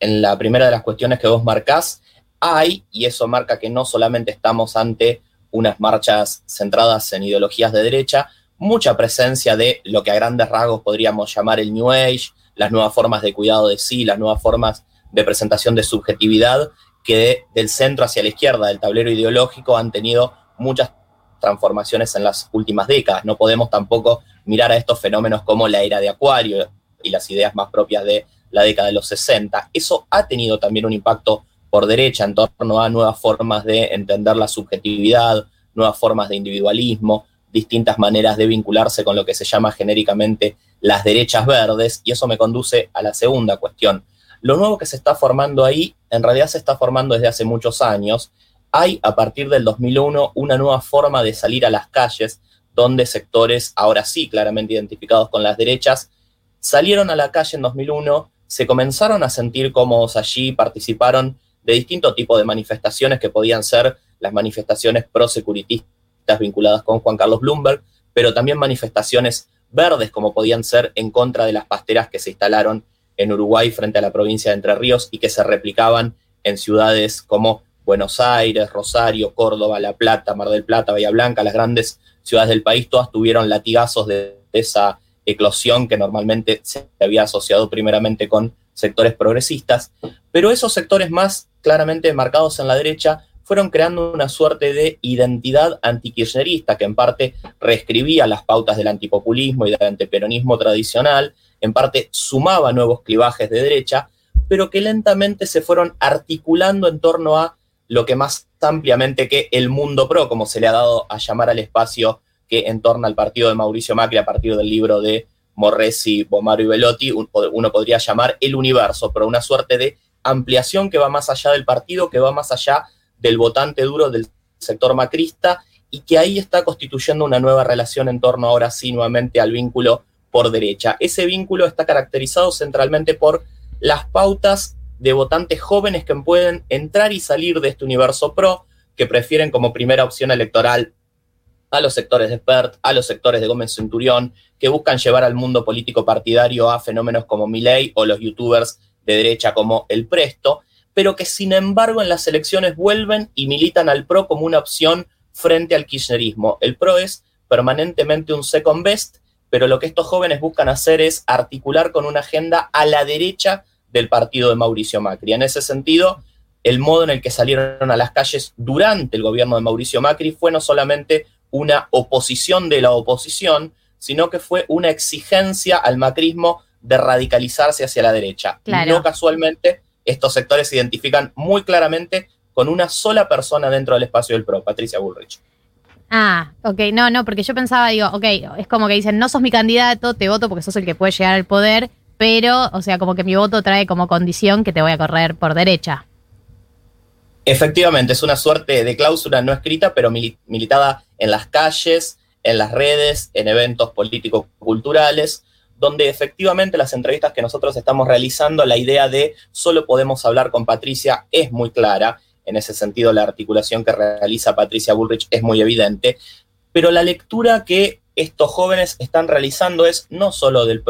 en la primera de las cuestiones que vos marcás, hay, y eso marca que no solamente estamos ante unas marchas centradas en ideologías de derecha, mucha presencia de lo que a grandes rasgos podríamos llamar el New Age, las nuevas formas de cuidado de sí, las nuevas formas de presentación de subjetividad, que de- del centro hacia la izquierda del tablero ideológico han tenido muchas transformaciones en las últimas décadas. No podemos tampoco mirar a estos fenómenos como la era de Acuario y las ideas más propias de la década de los 60. Eso ha tenido también un impacto por derecha en torno a nuevas formas de entender la subjetividad, nuevas formas de individualismo, distintas maneras de vincularse con lo que se llama genéricamente las derechas verdes, y eso me conduce a la segunda cuestión. Lo nuevo que se está formando ahí, en realidad se está formando desde hace muchos años. Hay a partir del 2001 una nueva forma de salir a las calles, donde sectores, ahora sí claramente identificados con las derechas, salieron a la calle en 2001, se comenzaron a sentir cómodos allí, participaron de distintos tipos de manifestaciones que podían ser las manifestaciones pro-securitistas vinculadas con Juan Carlos Bloomberg, pero también manifestaciones verdes como podían ser en contra de las pasteras que se instalaron en Uruguay frente a la provincia de Entre Ríos y que se replicaban en ciudades como Buenos Aires, Rosario, Córdoba, La Plata, Mar del Plata, Bahía Blanca, las grandes ciudades del país, todas tuvieron latigazos de, esa eclosión que normalmente se había asociado primeramente con sectores progresistas, pero esos sectores más claramente marcados en la derecha fueron creando una suerte de identidad antikirchnerista que en parte reescribía las pautas del antipopulismo y del antiperonismo tradicional, en parte sumaba nuevos clivajes de derecha, pero que lentamente se fueron articulando en torno a lo que más ampliamente que el mundo pro, como se le ha dado a llamar al espacio que entorna al partido de Mauricio Macri a partir del libro de Morresi, Bomaro y Velotti, uno podría llamar el universo, pero una suerte de ampliación que va más allá del partido, que va más allá del votante duro del sector macrista y que ahí está constituyendo una nueva relación en torno ahora sí nuevamente al vínculo por derecha. Ese vínculo está caracterizado centralmente por las pautas de votantes jóvenes que pueden entrar y salir de este universo pro, que prefieren como primera opción electoral a los sectores de PERT, a los sectores de Gómez Centurión, que buscan llevar al mundo político partidario a fenómenos como Milei o los youtubers de derecha como El Presto, pero que sin embargo en las elecciones vuelven y militan al PRO como una opción frente al kirchnerismo. El PRO es permanentemente un second best, pero lo que estos jóvenes buscan hacer es articular con una agenda a la derecha del partido de Mauricio Macri. En ese sentido, el modo en el que salieron a las calles durante el gobierno de Mauricio Macri fue no solamente una oposición de la oposición, sino que fue una exigencia al macrismo de radicalizarse hacia la derecha. Claro. No casualmente, estos sectores se identifican muy claramente con una sola persona dentro del espacio del PRO, Patricia Bullrich. Ah, ok, no, no, porque yo pensaba, digo, ok, es como que dicen, no sos mi candidato, te voto porque sos el que puede llegar al poder, pero, o sea, como que mi voto trae como condición que te voy a correr por derecha. Efectivamente, es una suerte de cláusula no escrita, pero mili- militada en las calles, en las redes, en eventos políticos culturales, donde efectivamente las entrevistas que nosotros estamos realizando, la idea de solo podemos hablar con Patricia es muy clara. En ese sentido, la articulación que realiza Patricia Bullrich es muy evidente. Pero la lectura que estos jóvenes están realizando es no solo del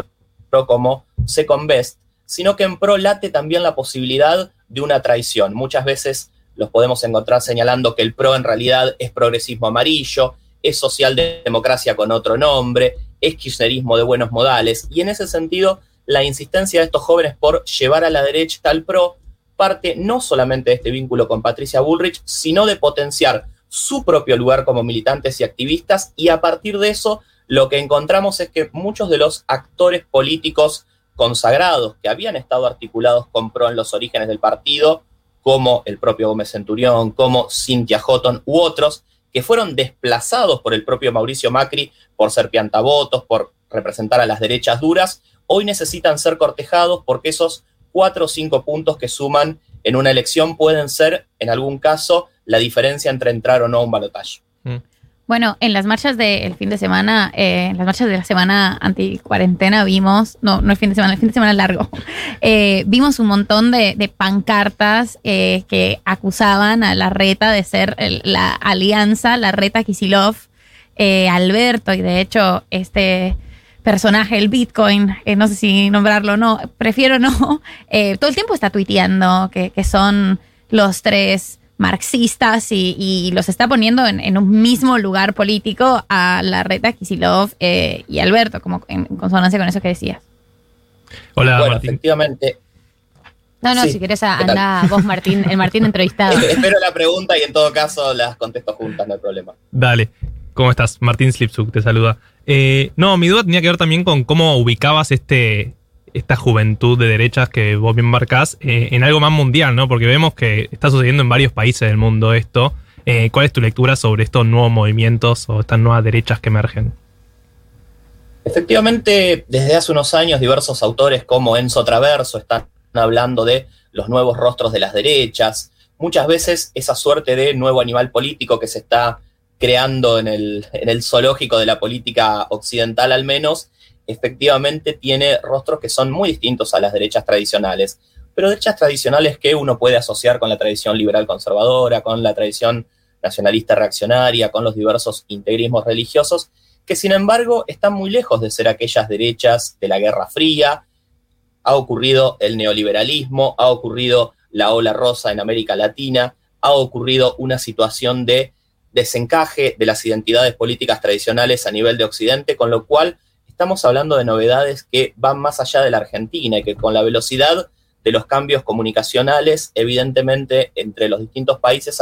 PRO como second best, sino que en PRO late también la posibilidad de una traición. Muchas veces los podemos encontrar señalando que el PRO en realidad es progresismo amarillo, es socialdemocracia con otro nombre, es kirchnerismo de buenos modales, y en ese sentido la insistencia de estos jóvenes por llevar a la derecha al PRO parte no solamente de este vínculo con Patricia Bullrich, sino de potenciar su propio lugar como militantes y activistas, y a partir de eso lo que encontramos es que muchos de los actores políticos consagrados que habían estado articulados con PRO en los orígenes del partido, como el propio Gómez Centurión, como Cynthia Houghton u otros, que fueron desplazados por el propio Mauricio Macri por ser piantavotos, por representar a las derechas duras, hoy necesitan ser cortejados porque esos cuatro o cinco puntos que suman en una elección pueden ser, en algún caso, la diferencia entre entrar o no a un balotaje. Bueno, en las marchas del fin de semana, eh, en las marchas de la semana anti-cuarentena vimos, no, no el fin de semana, el fin de semana largo, eh, vimos un montón de, de pancartas eh, que acusaban a la reta de ser la alianza, la reta Kisilov, eh, Alberto, y de hecho este personaje, el Bitcoin, eh, no sé si nombrarlo o no, prefiero no, todo el tiempo está tuiteando que son los tres marxistas y, y los está poniendo en, en un mismo lugar político a la reta Kisilov eh, y Alberto, como en consonancia con eso que decías. Hola, bueno, Martín. efectivamente, No, no, Sí, si querés anda vos, Martín, el Martín entrevistado. espero la pregunta y en todo caso las contesto juntas, no hay problema. Dale. ¿Cómo estás? Martín Slipsuk te saluda. Eh, no, mi duda tenía que ver también con cómo ubicabas este, esta juventud de derechas que vos bien marcás eh, en algo más mundial, ¿no? Porque vemos que está sucediendo en varios países del mundo esto. Eh, ¿Cuál es tu lectura sobre estos nuevos movimientos o estas nuevas derechas que emergen? Efectivamente, desde hace unos años diversos autores como Enzo Traverso están hablando de los nuevos rostros de las derechas. Muchas veces esa suerte de nuevo animal político que se está creando en el, en el zoológico de la política occidental al menos, efectivamente tiene rostros que son muy distintos a las derechas tradicionales. Pero derechas tradicionales que uno puede asociar con la tradición liberal conservadora, con la tradición nacionalista reaccionaria, con los diversos integrismos religiosos, que sin embargo están muy lejos de ser aquellas derechas de la Guerra Fría. Ha ocurrido el neoliberalismo, ha ocurrido la ola rosa en América Latina, ha ocurrido una situación de desencaje de las identidades políticas tradicionales a nivel de Occidente, con lo cual estamos hablando de novedades que van más allá de la Argentina y que con la velocidad de los cambios comunicacionales, evidentemente entre los distintos países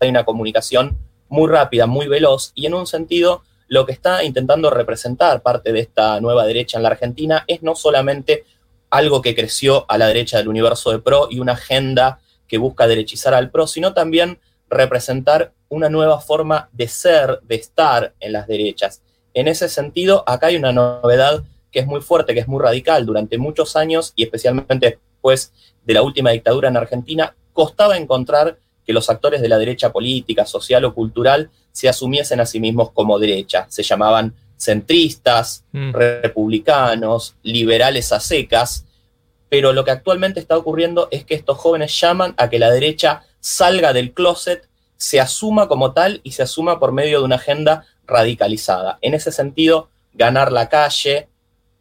hay una comunicación muy rápida, muy veloz, y en un sentido lo que está intentando representar parte de esta nueva derecha en la Argentina es no solamente algo que creció a la derecha del universo de PRO y una agenda que busca derechizar al PRO, sino también representar una nueva forma de ser, de estar en las derechas. En ese sentido, acá hay una novedad que es muy fuerte, que es muy radical. Durante muchos años, y especialmente después de la última dictadura en Argentina, costaba encontrar que los actores de la derecha política, social o cultural se asumiesen a sí mismos como derecha. Se llamaban centristas, republicanos, liberales a secas, pero lo que actualmente está ocurriendo es que estos jóvenes llaman a que la derecha salga del closet, se asuma como tal y se asuma por medio de una agenda radicalizada. En ese sentido, ganar la calle,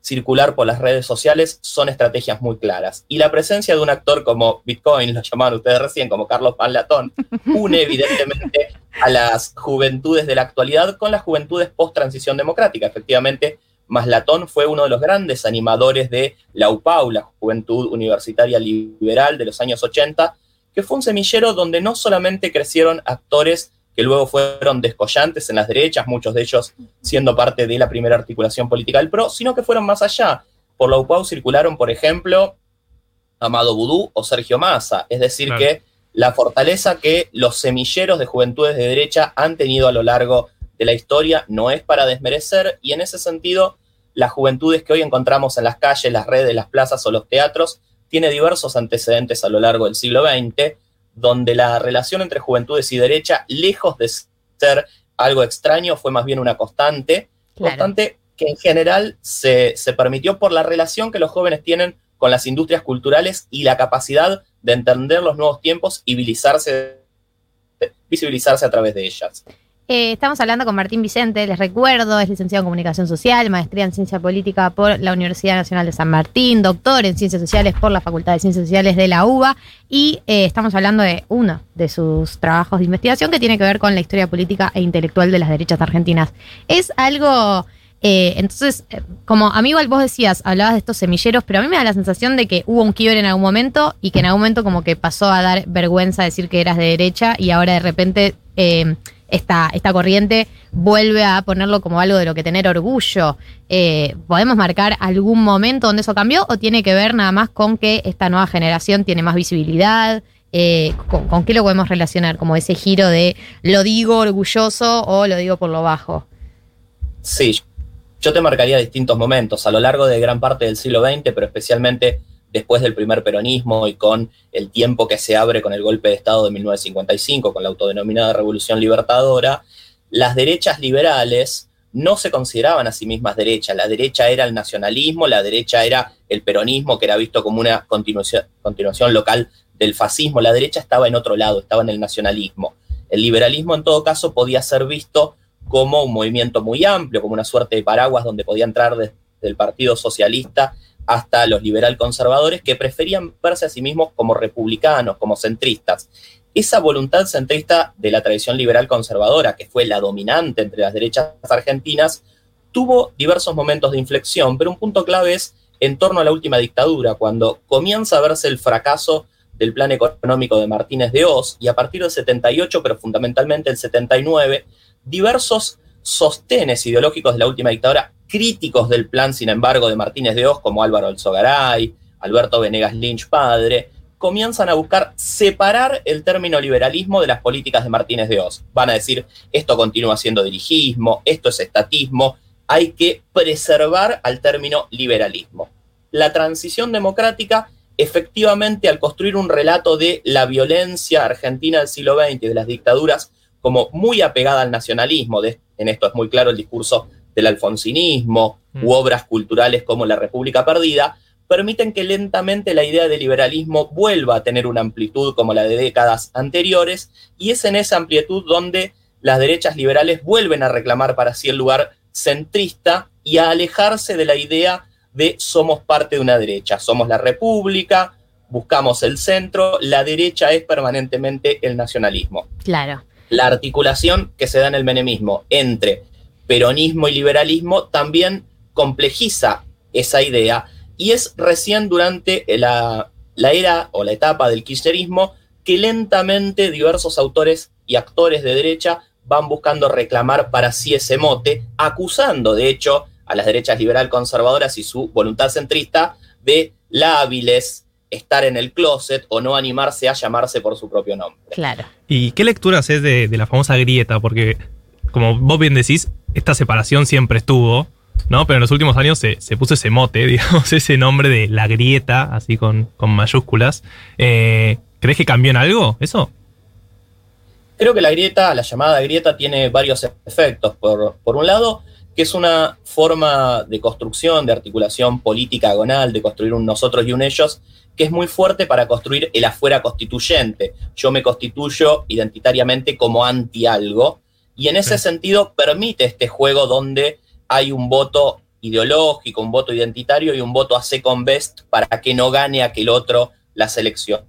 circular por las redes sociales son estrategias muy claras. Y la presencia de un actor como Bitcoin, lo llamaban ustedes recién, como Carlos Panlatón, une evidentemente a las juventudes de la actualidad con las juventudes post-transición democrática. Efectivamente, Maslatón fue uno de los grandes animadores de la UPAU, la Juventud Universitaria Liberal de los años 80, que fue un semillero donde no solamente crecieron actores que luego fueron descollantes en las derechas, muchos de ellos siendo parte de la primera articulación política del PRO, sino que fueron más allá. Por la UPAU circularon, por ejemplo, Amado Vudú o Sergio Massa, es decir, Claro. que la fortaleza que los semilleros de juventudes de derecha han tenido a lo largo de la historia no es para desmerecer y en ese sentido las juventudes que hoy encontramos en las calles, las redes, las plazas o los teatros tiene diversos antecedentes a lo largo del siglo XX, donde la relación entre juventudes y derecha, lejos de ser algo extraño, fue más bien una constante, Claro. constante que en general se, se permitió por la relación que los jóvenes tienen con las industrias culturales y la capacidad de entender los nuevos tiempos y visibilizarse, visibilizarse a través de ellas. Eh, estamos hablando con Martín Vicente, les recuerdo, es licenciado en Comunicación Social, maestría en Ciencia Política por la Universidad Nacional de San Martín, doctor en Ciencias Sociales por la Facultad de Ciencias Sociales de la UBA y eh, estamos hablando de uno de sus trabajos de investigación que tiene que ver con la historia política e intelectual de las derechas argentinas. Es algo... eh, entonces, como amigo, vos decías, hablabas de estos semilleros, pero a mí me da la sensación de que hubo un quiebre en algún momento y que en algún momento como que pasó a dar vergüenza decir que eras de derecha y ahora de repente eh, esta, esta corriente vuelve a ponerlo como algo de lo que tener orgullo. Eh, ¿Podemos marcar algún momento donde eso cambió o tiene que ver nada más con que esta nueva generación tiene más visibilidad? Eh, ¿con, con qué lo podemos relacionar? Como ese giro de lo digo orgulloso o lo digo por lo bajo. Sí, yo te marcaría distintos momentos a lo largo de gran parte del siglo XX, pero especialmente después del primer peronismo y con el tiempo que se abre con el golpe de Estado de 1955, con la autodenominada Revolución Libertadora, las derechas liberales no se consideraban a sí mismas derechas. La derecha era el nacionalismo, la derecha era el peronismo, que era visto como una continuación, continuación local del fascismo. La derecha estaba en otro lado, estaba en el nacionalismo. El liberalismo, en todo caso, podía ser visto como un movimiento muy amplio, como una suerte de paraguas donde podía entrar desde el Partido Socialista hasta los liberal conservadores que preferían verse a sí mismos como republicanos, como centristas. Esa voluntad centrista de la tradición liberal conservadora, que fue la dominante entre las derechas argentinas, tuvo diversos momentos de inflexión, pero un punto clave es en torno a la última dictadura, cuando comienza a verse el fracaso del plan económico de Martínez de Oz y a partir del 78, pero fundamentalmente el 79, diversos sostenes ideológicos de la última dictadura, críticos del plan, sin embargo, de Martínez de Oz, como Álvaro Alzogaray, Alberto Venegas Lynch padre, comienzan a buscar separar el término liberalismo de las políticas de Martínez de Oz. Van a decir, esto continúa siendo dirigismo, esto es estatismo, hay que preservar al término liberalismo. La transición democrática, efectivamente, al construir un relato de la violencia argentina del siglo XX y de las dictaduras como muy apegada al nacionalismo, en esto es muy claro el discurso del alfonsinismo u obras culturales como La República Perdida, permiten que lentamente la idea de liberalismo vuelva a tener una amplitud como la de décadas anteriores, y es en esa amplitud donde las derechas liberales vuelven a reclamar para sí el lugar centrista y a alejarse de la idea de somos parte de una derecha, somos la república, buscamos el centro, la derecha es permanentemente el nacionalismo. Claro. La articulación que se da en el menemismo entre peronismo y liberalismo también complejiza esa idea y es recién durante la, la era o la etapa del kirchnerismo que lentamente diversos autores y actores de derecha van buscando reclamar para sí ese mote, acusando de hecho a las derechas liberal conservadoras y su voluntad centrista de la hábiles estar en el closet o no animarse a llamarse por su propio nombre. Claro. ¿Y qué lecturas es de, de la famosa grieta? Porque, como vos bien decís, esta separación siempre estuvo, ¿no? Pero en los últimos años se, se puso ese mote, digamos, ese nombre de la grieta, así con, con mayúsculas. Eh, ¿Crees que cambió en algo eso? Creo que la grieta, la llamada grieta, tiene varios efectos. Por, por un lado, que es una forma de construcción, de articulación política agonal, de construir un nosotros y un ellos, que es muy fuerte para construir el afuera constituyente. Yo me constituyo identitariamente como anti algo, y en ese sentido permite este juego donde hay un voto ideológico, un voto identitario y un voto a second best para que no gane aquel otro las elecciones.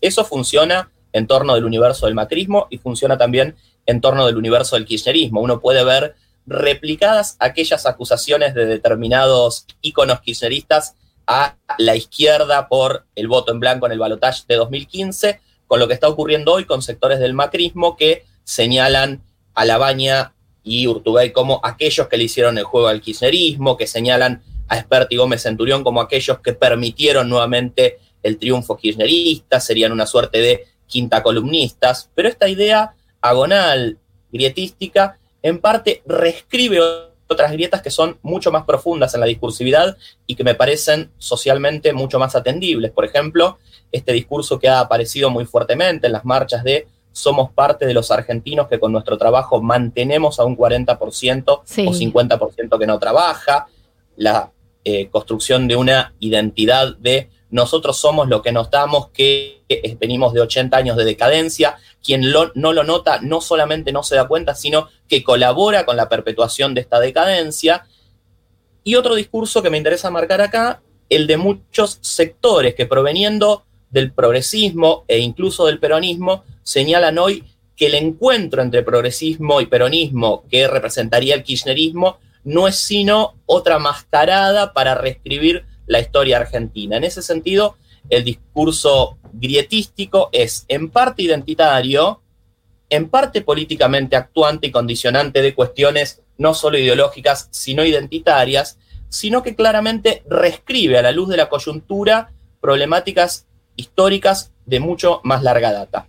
Eso funciona en torno del universo del macrismo y funciona también en torno del universo del kirchnerismo. Uno puede ver replicadas aquellas acusaciones de determinados íconos kirchneristas a la izquierda por el voto en blanco en el balotaje de 2015, con lo que está ocurriendo hoy con sectores del macrismo que señalan a Labaña y Urtubey como aquellos que le hicieron el juego al kirchnerismo, que señalan a Espert y Gómez Centurión como aquellos que permitieron nuevamente el triunfo kirchnerista, serían una suerte de quinta columnistas, pero esta idea agonal, grietística, en parte reescribe otras grietas que son mucho más profundas en la discursividad y que me parecen socialmente mucho más atendibles. Por ejemplo, este discurso que ha aparecido muy fuertemente en las marchas de somos parte de los argentinos que con nuestro trabajo mantenemos a un 40% Sí. o 50% que no trabaja, la eh, construcción de una identidad de nosotros somos lo que nos damos, que venimos de 80 años de decadencia, quien lo- no lo nota no solamente no se da cuenta, sino que colabora con la perpetuación de esta decadencia. Y otro discurso que me interesa marcar acá, el de muchos sectores que proveniendo del progresismo e incluso del peronismo, señalan hoy que el encuentro entre progresismo y peronismo que representaría el kirchnerismo no es sino otra mascarada para reescribir la historia argentina. En ese sentido, el discurso grietístico es en parte identitario, en parte políticamente actuante y condicionante de cuestiones no solo ideológicas, sino identitarias, sino que claramente reescribe a la luz de la coyuntura problemáticas históricas de mucho más larga data.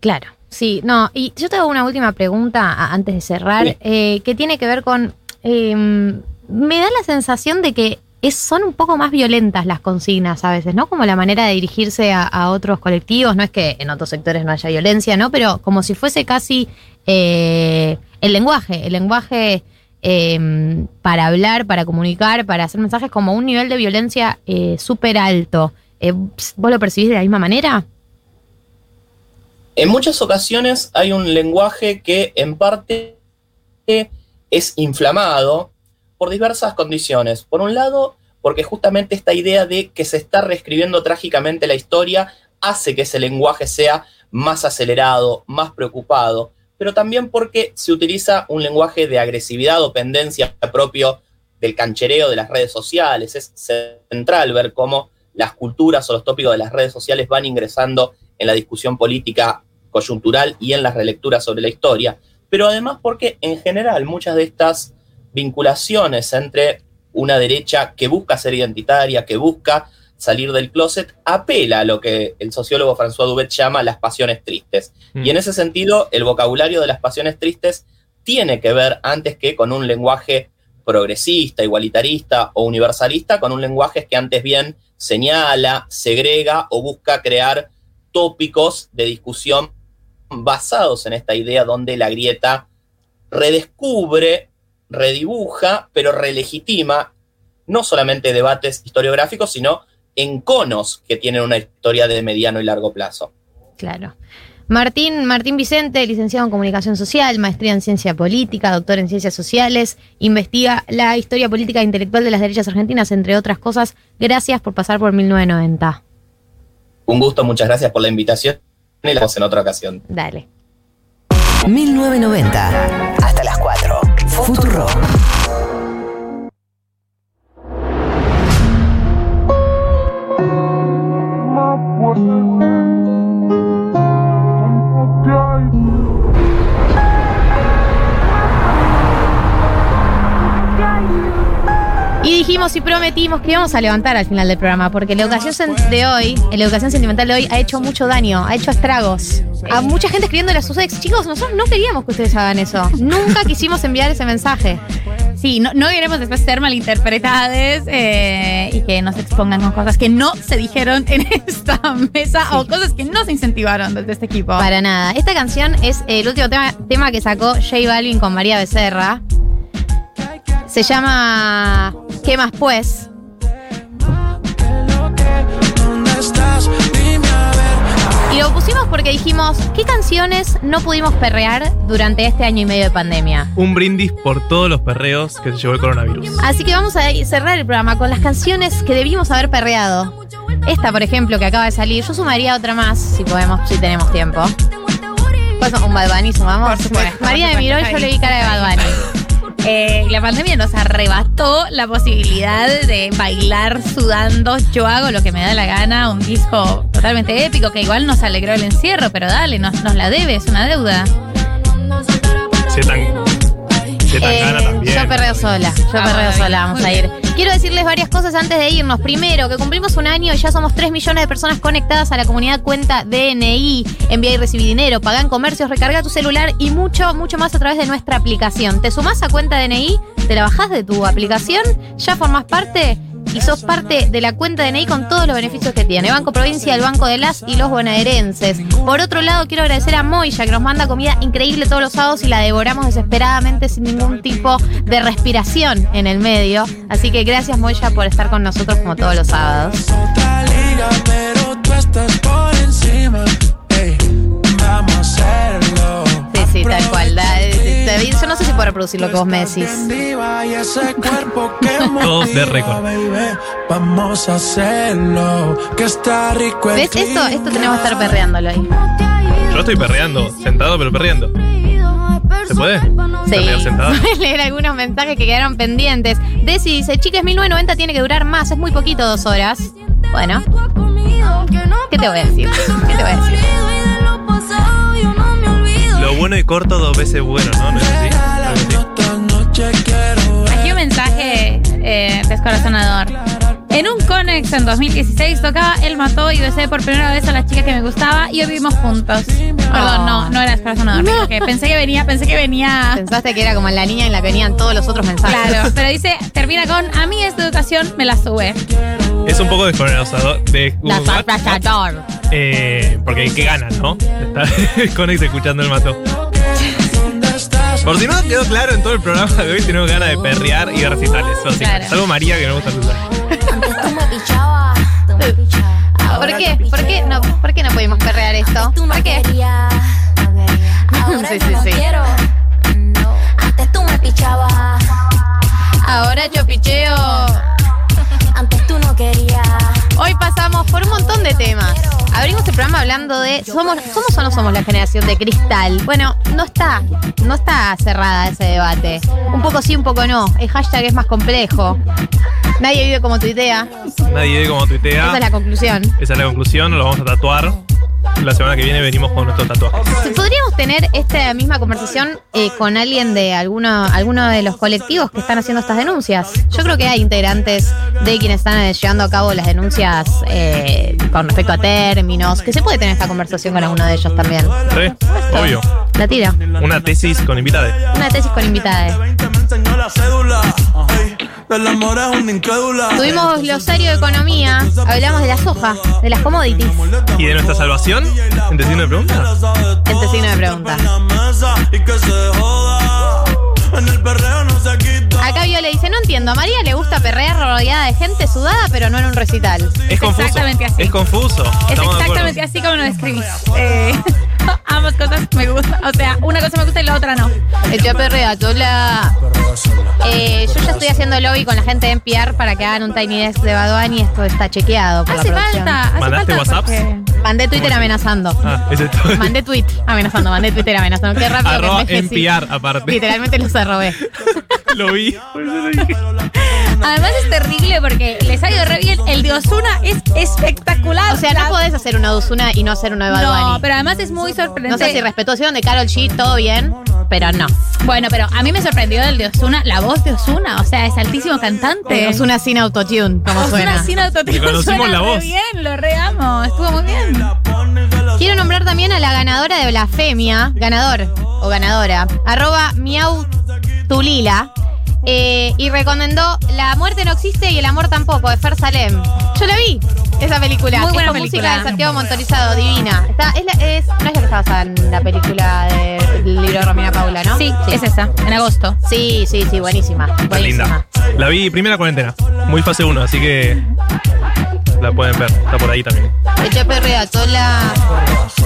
Claro, sí, no, y yo te hago una última pregunta antes de cerrar, eh, que tiene que ver con, eh, me da la sensación de que es- son un poco más violentas las consignas a veces, ¿no? Como la manera de dirigirse a, a otros colectivos, no es que en otros sectores no haya violencia, ¿no? Pero como si fuese casi eh, el lenguaje, el lenguaje eh, para hablar, para comunicar, para hacer mensajes como un nivel de violencia eh, súper alto. Eh, ¿Vos lo percibís de la misma manera? En muchas ocasiones hay un lenguaje que en parte es inflamado por diversas condiciones. Por un lado, porque justamente esta idea de que se está reescribiendo trágicamente la historia hace que ese lenguaje sea más acelerado, más preocupado, pero también porque se utiliza un lenguaje de agresividad o pendencia propio del canchereo de las redes sociales. Es central ver cómo las culturas o los tópicos de las redes sociales van ingresando en la discusión política coyuntural y en las relecturas sobre la historia, pero además porque en general muchas de estas vinculaciones entre una derecha que busca ser identitaria, que busca salir del closet, apela a lo que el sociólogo François Dubet llama las pasiones tristes. Mm. Y en ese sentido, el vocabulario de las pasiones tristes tiene que ver antes que con un lenguaje progresista, igualitarista o universalista, con un lenguaje que antes bien señala, segrega o busca crear tópicos de discusión basados en esta idea donde la grieta redescubre, redibuja, pero relegitima no solamente debates historiográficos, sino enconos que tienen una historia de mediano y largo plazo. Claro. Martín, Martín Vicente, licenciado en Comunicación Social, maestría en Ciencia Política, doctor en Ciencias Sociales, investiga la historia política e intelectual de las derechas argentinas, entre otras cosas. Gracias por pasar por 1990. Un gusto, muchas gracias por la invitación y la vemos en otra ocasión. Dale. 1990. Hasta las 4. Futuro. Y dijimos y prometimos que íbamos a levantar al final del programa, porque la educación de hoy, la educación sentimental de hoy, ha hecho mucho daño, ha hecho estragos. A mucha gente escribiéndole a sus ex. Chicos, nosotros no queríamos que ustedes hagan eso. Nunca quisimos enviar ese mensaje. Sí, no, no queremos después ser malinterpretadas eh, y que nos expongan con cosas que no se dijeron en esta mesa o cosas que no se incentivaron desde este equipo. Para nada. Esta canción es el último tema, tema que sacó J Balvin con María Becerra. Se llama ¿Qué más pues? Y lo pusimos porque dijimos, ¿qué canciones no pudimos perrear durante este año y medio de pandemia? Un brindis por todos los perreos que se llevó el coronavirus. Así que vamos a cerrar el programa con las canciones que debimos haber perreado. Esta, por ejemplo, que acaba de salir, yo sumaría otra más, si podemos, si tenemos tiempo. Pues un Bad Bunny sumamos. Por supuesto, María me miró yo le vi cara de Bad Bunny. Eh, la pandemia nos arrebató la posibilidad de bailar sudando. Yo hago lo que me da la gana, un disco totalmente épico que igual nos alegró el encierro, pero dale, nos, la debe, es una deuda. Tan, Eh, también. Yo perreo sola, yo Ah, perreo sola, vamos a ir. Quiero decirles varias cosas antes de irnos. Primero, que cumplimos un año y ya somos 3 millones de personas conectadas a la comunidad cuenta DNI. Envía y recibí dinero, paga en comercios, recarga tu celular y mucho, mucho más a través de nuestra aplicación. Te sumás a cuenta DNI, te la bajás de tu aplicación, ya formás parte y sos parte de la cuenta DNI con todos los beneficios que tiene. Banco Provincia, el Banco de las y los bonaerenses. Por otro lado, quiero agradecer a Moya, que nos manda comida increíble todos los sábados y la devoramos desesperadamente sin ningún tipo de respiración en el medio. Así que gracias, Moya, por estar con nosotros como todos los sábados. Sí, sí, tal cual. David, yo no sé si puedo reproducir lo que vos me decís. Todos de récord. baby. Vamos a hacerlo. Que está rico el ¿Ves? Esto, esto tenemos que estar perreándolo ahí. Yo estoy perreando, sentado pero perreando. ¿Se puede? Sí. Leer algunos mensajes que quedaron pendientes. Desi dice, chicas, 1990 tiene que durar más, es muy poquito, dos horas. Bueno. ¿Qué te voy a decir? ¿Qué te voy a decir? Bueno y corto dos veces bueno, ¿no? ¿No es así? Algo así. Aquí un mensaje eh, descorazonador. En un Conex en 2016 tocaba Él mató y besé por primera vez a la chica que me gustaba y hoy vivimos juntos. Perdón, no, no era descorazonador. No. que Pensé que venía, pensé que venía. Pensaste que era como la línea en la que venían todos los otros mensajes. Claro, pero dice, termina con a mí esta educación me la sube. Es un poco desconozador. De, salvador. Eh, porque qué ganas, ¿no? De Estar Conex escuchando el mato. Por si no quedó claro, en todo el programa de hoy tenemos ganas de perrear y de recitales. Claro. Salvo María que no me gusta recitales. ¿Por qué? ¿Por qué no, ¿por qué no pudimos perrear esto? ¿Por qué? sí, sí, sí. Antes tú me pichabas, Ahora yo picheo. Antes tú no querías. Hoy pasamos por un montón de temas. Abrimos el programa hablando de ¿somos, ¿somos o no somos la generación de cristal? Bueno, no está, no está cerrada ese debate. Un poco sí, un poco no. El hashtag es más complejo. Nadie vive como tuitea. Nadie ve como tuitea. Esa es la conclusión. Esa es la conclusión, lo vamos a tatuar. La semana que viene venimos con nuestros tatuajes. ¿Podríamos tener esta misma conversación eh, con alguien de alguno, alguno de los colectivos que están haciendo estas denuncias? Yo creo que hay integrantes de quienes están eh, llevando a cabo las denuncias eh, con respecto a términos, que se puede tener esta conversación con alguno de ellos también. Re, obvio. La tira. Una tesis con invitada. Una tesis con invitada. Del amor es una incrédula. Tuvimos glosario de economía, hablamos de la soja, de las commodities. ¿Y de nuestra salvación? ¿En te signo de pregunta? Este signo de pregunta. En el. Acá Viola dice, no entiendo, a María le gusta perrear rodeada de gente sudada, pero no en un recital. Es confuso. exactamente así. Es confuso. Es Estamos de acuerdo. exactamente así como lo describís. Eh, ambas cosas me gustan. O sea, una cosa me gusta y la otra no. Yo perrea sola. Eh, yo ya estoy haciendo lobby con la gente de NPR para que hagan un Tiny Desk de Bad Bunny. Esto está chequeado por Hace la producción. falta. Hace ¿Mandaste falta WhatsApps? porque- Mandé Twitter amenazando. Ah, ese. Mandé tweet amenazando, mandé Twitter amenazando. Qué rápido Arroba que. NPR aparte. Literalmente los robé. Lo vi. Además es terrible porque les ha ido re bien. El de Osuna es espectacular. O sea, no podés hacer una de Ozuna y no hacer uno de Bad No, Bunny. pero además es muy No sorprendente. sé si respetuación de Carol G, todo bien, pero no. Bueno, pero a mí me sorprendió del de Osuna, la voz de Osuna. O sea, es altísimo cantante. Ozuna sin autotune, como suena. Ozuna sin autotune. Conocimos suena la re voz. bien, lo reamo. Estuvo muy bien. Quiero nombrar también a la ganadora de Blasfemia, ganador o ganadora, arroba miau tulila, eh, y recomendó La muerte no existe y el amor tampoco, de Fer Salem. Yo la vi, esa película. Muy Es buena con película. música de Santiago Montorizado, divina. Está, es, la- es- no es la que está basada en la película del libro de Romina Paula, ¿no? Sí, es esa, en agosto. Sí, sí, sí, buenísima. Está Buenísima. linda. La vi primera cuarentena. Muy fase 1, así que la pueden ver. Está por ahí también. Eche Perrea, Tola.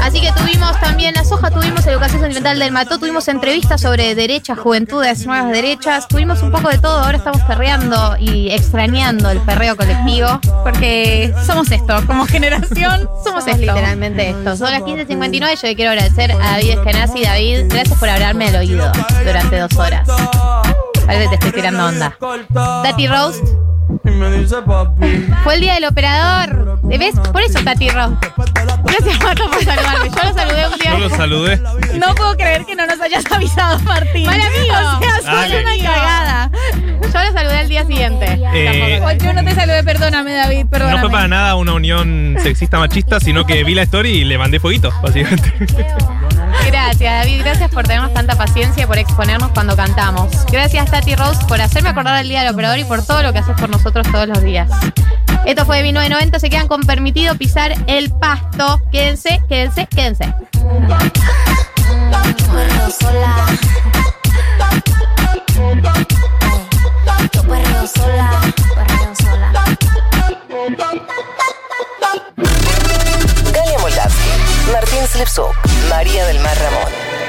Así que tuvimos también la soja, tuvimos educación sentimental del Mató, tuvimos entrevistas sobre derechas, juventudes, nuevas derechas, tuvimos un poco de todo, ahora estamos perreando y extrañando el perreo colectivo. Porque somos esto, como generación, somos Somos esto. literalmente esto. Son las 15.59 yo le quiero agradecer a David Eskenazi. David, gracias por hablarme al oído durante dos horas. Parece que te estoy tirando onda. Tati Roast, fue el día del operador. ¿Ves? Por eso Tati Roast. Gracias, Marta, por saludarme. Yo lo saludé un día. Yo lo saludé. No puedo creer que no nos hayas avisado, Martín. Mal amigo. O sea, sos Dale. una cagada. Yo lo saludé al día siguiente. Eh, yo no te saludé, perdóname, David, perdóname. No fue para nada una unión sexista machista, sino que vi la story y le mandé fueguito, básicamente. Gracias, David. Gracias por tenernos tanta paciencia y por exponernos cuando cantamos. Gracias, Tati Rose, por hacerme acordar del Día del Operador y por todo lo que haces por nosotros todos los días. Esto fue de 1990. Se quedan con permitido pisar el pasto. Quédense, quédense, quédense. Sola. Yo sola. Sola. Galia Moldavsky, Martín Slipsuk, María del Mar Ramón.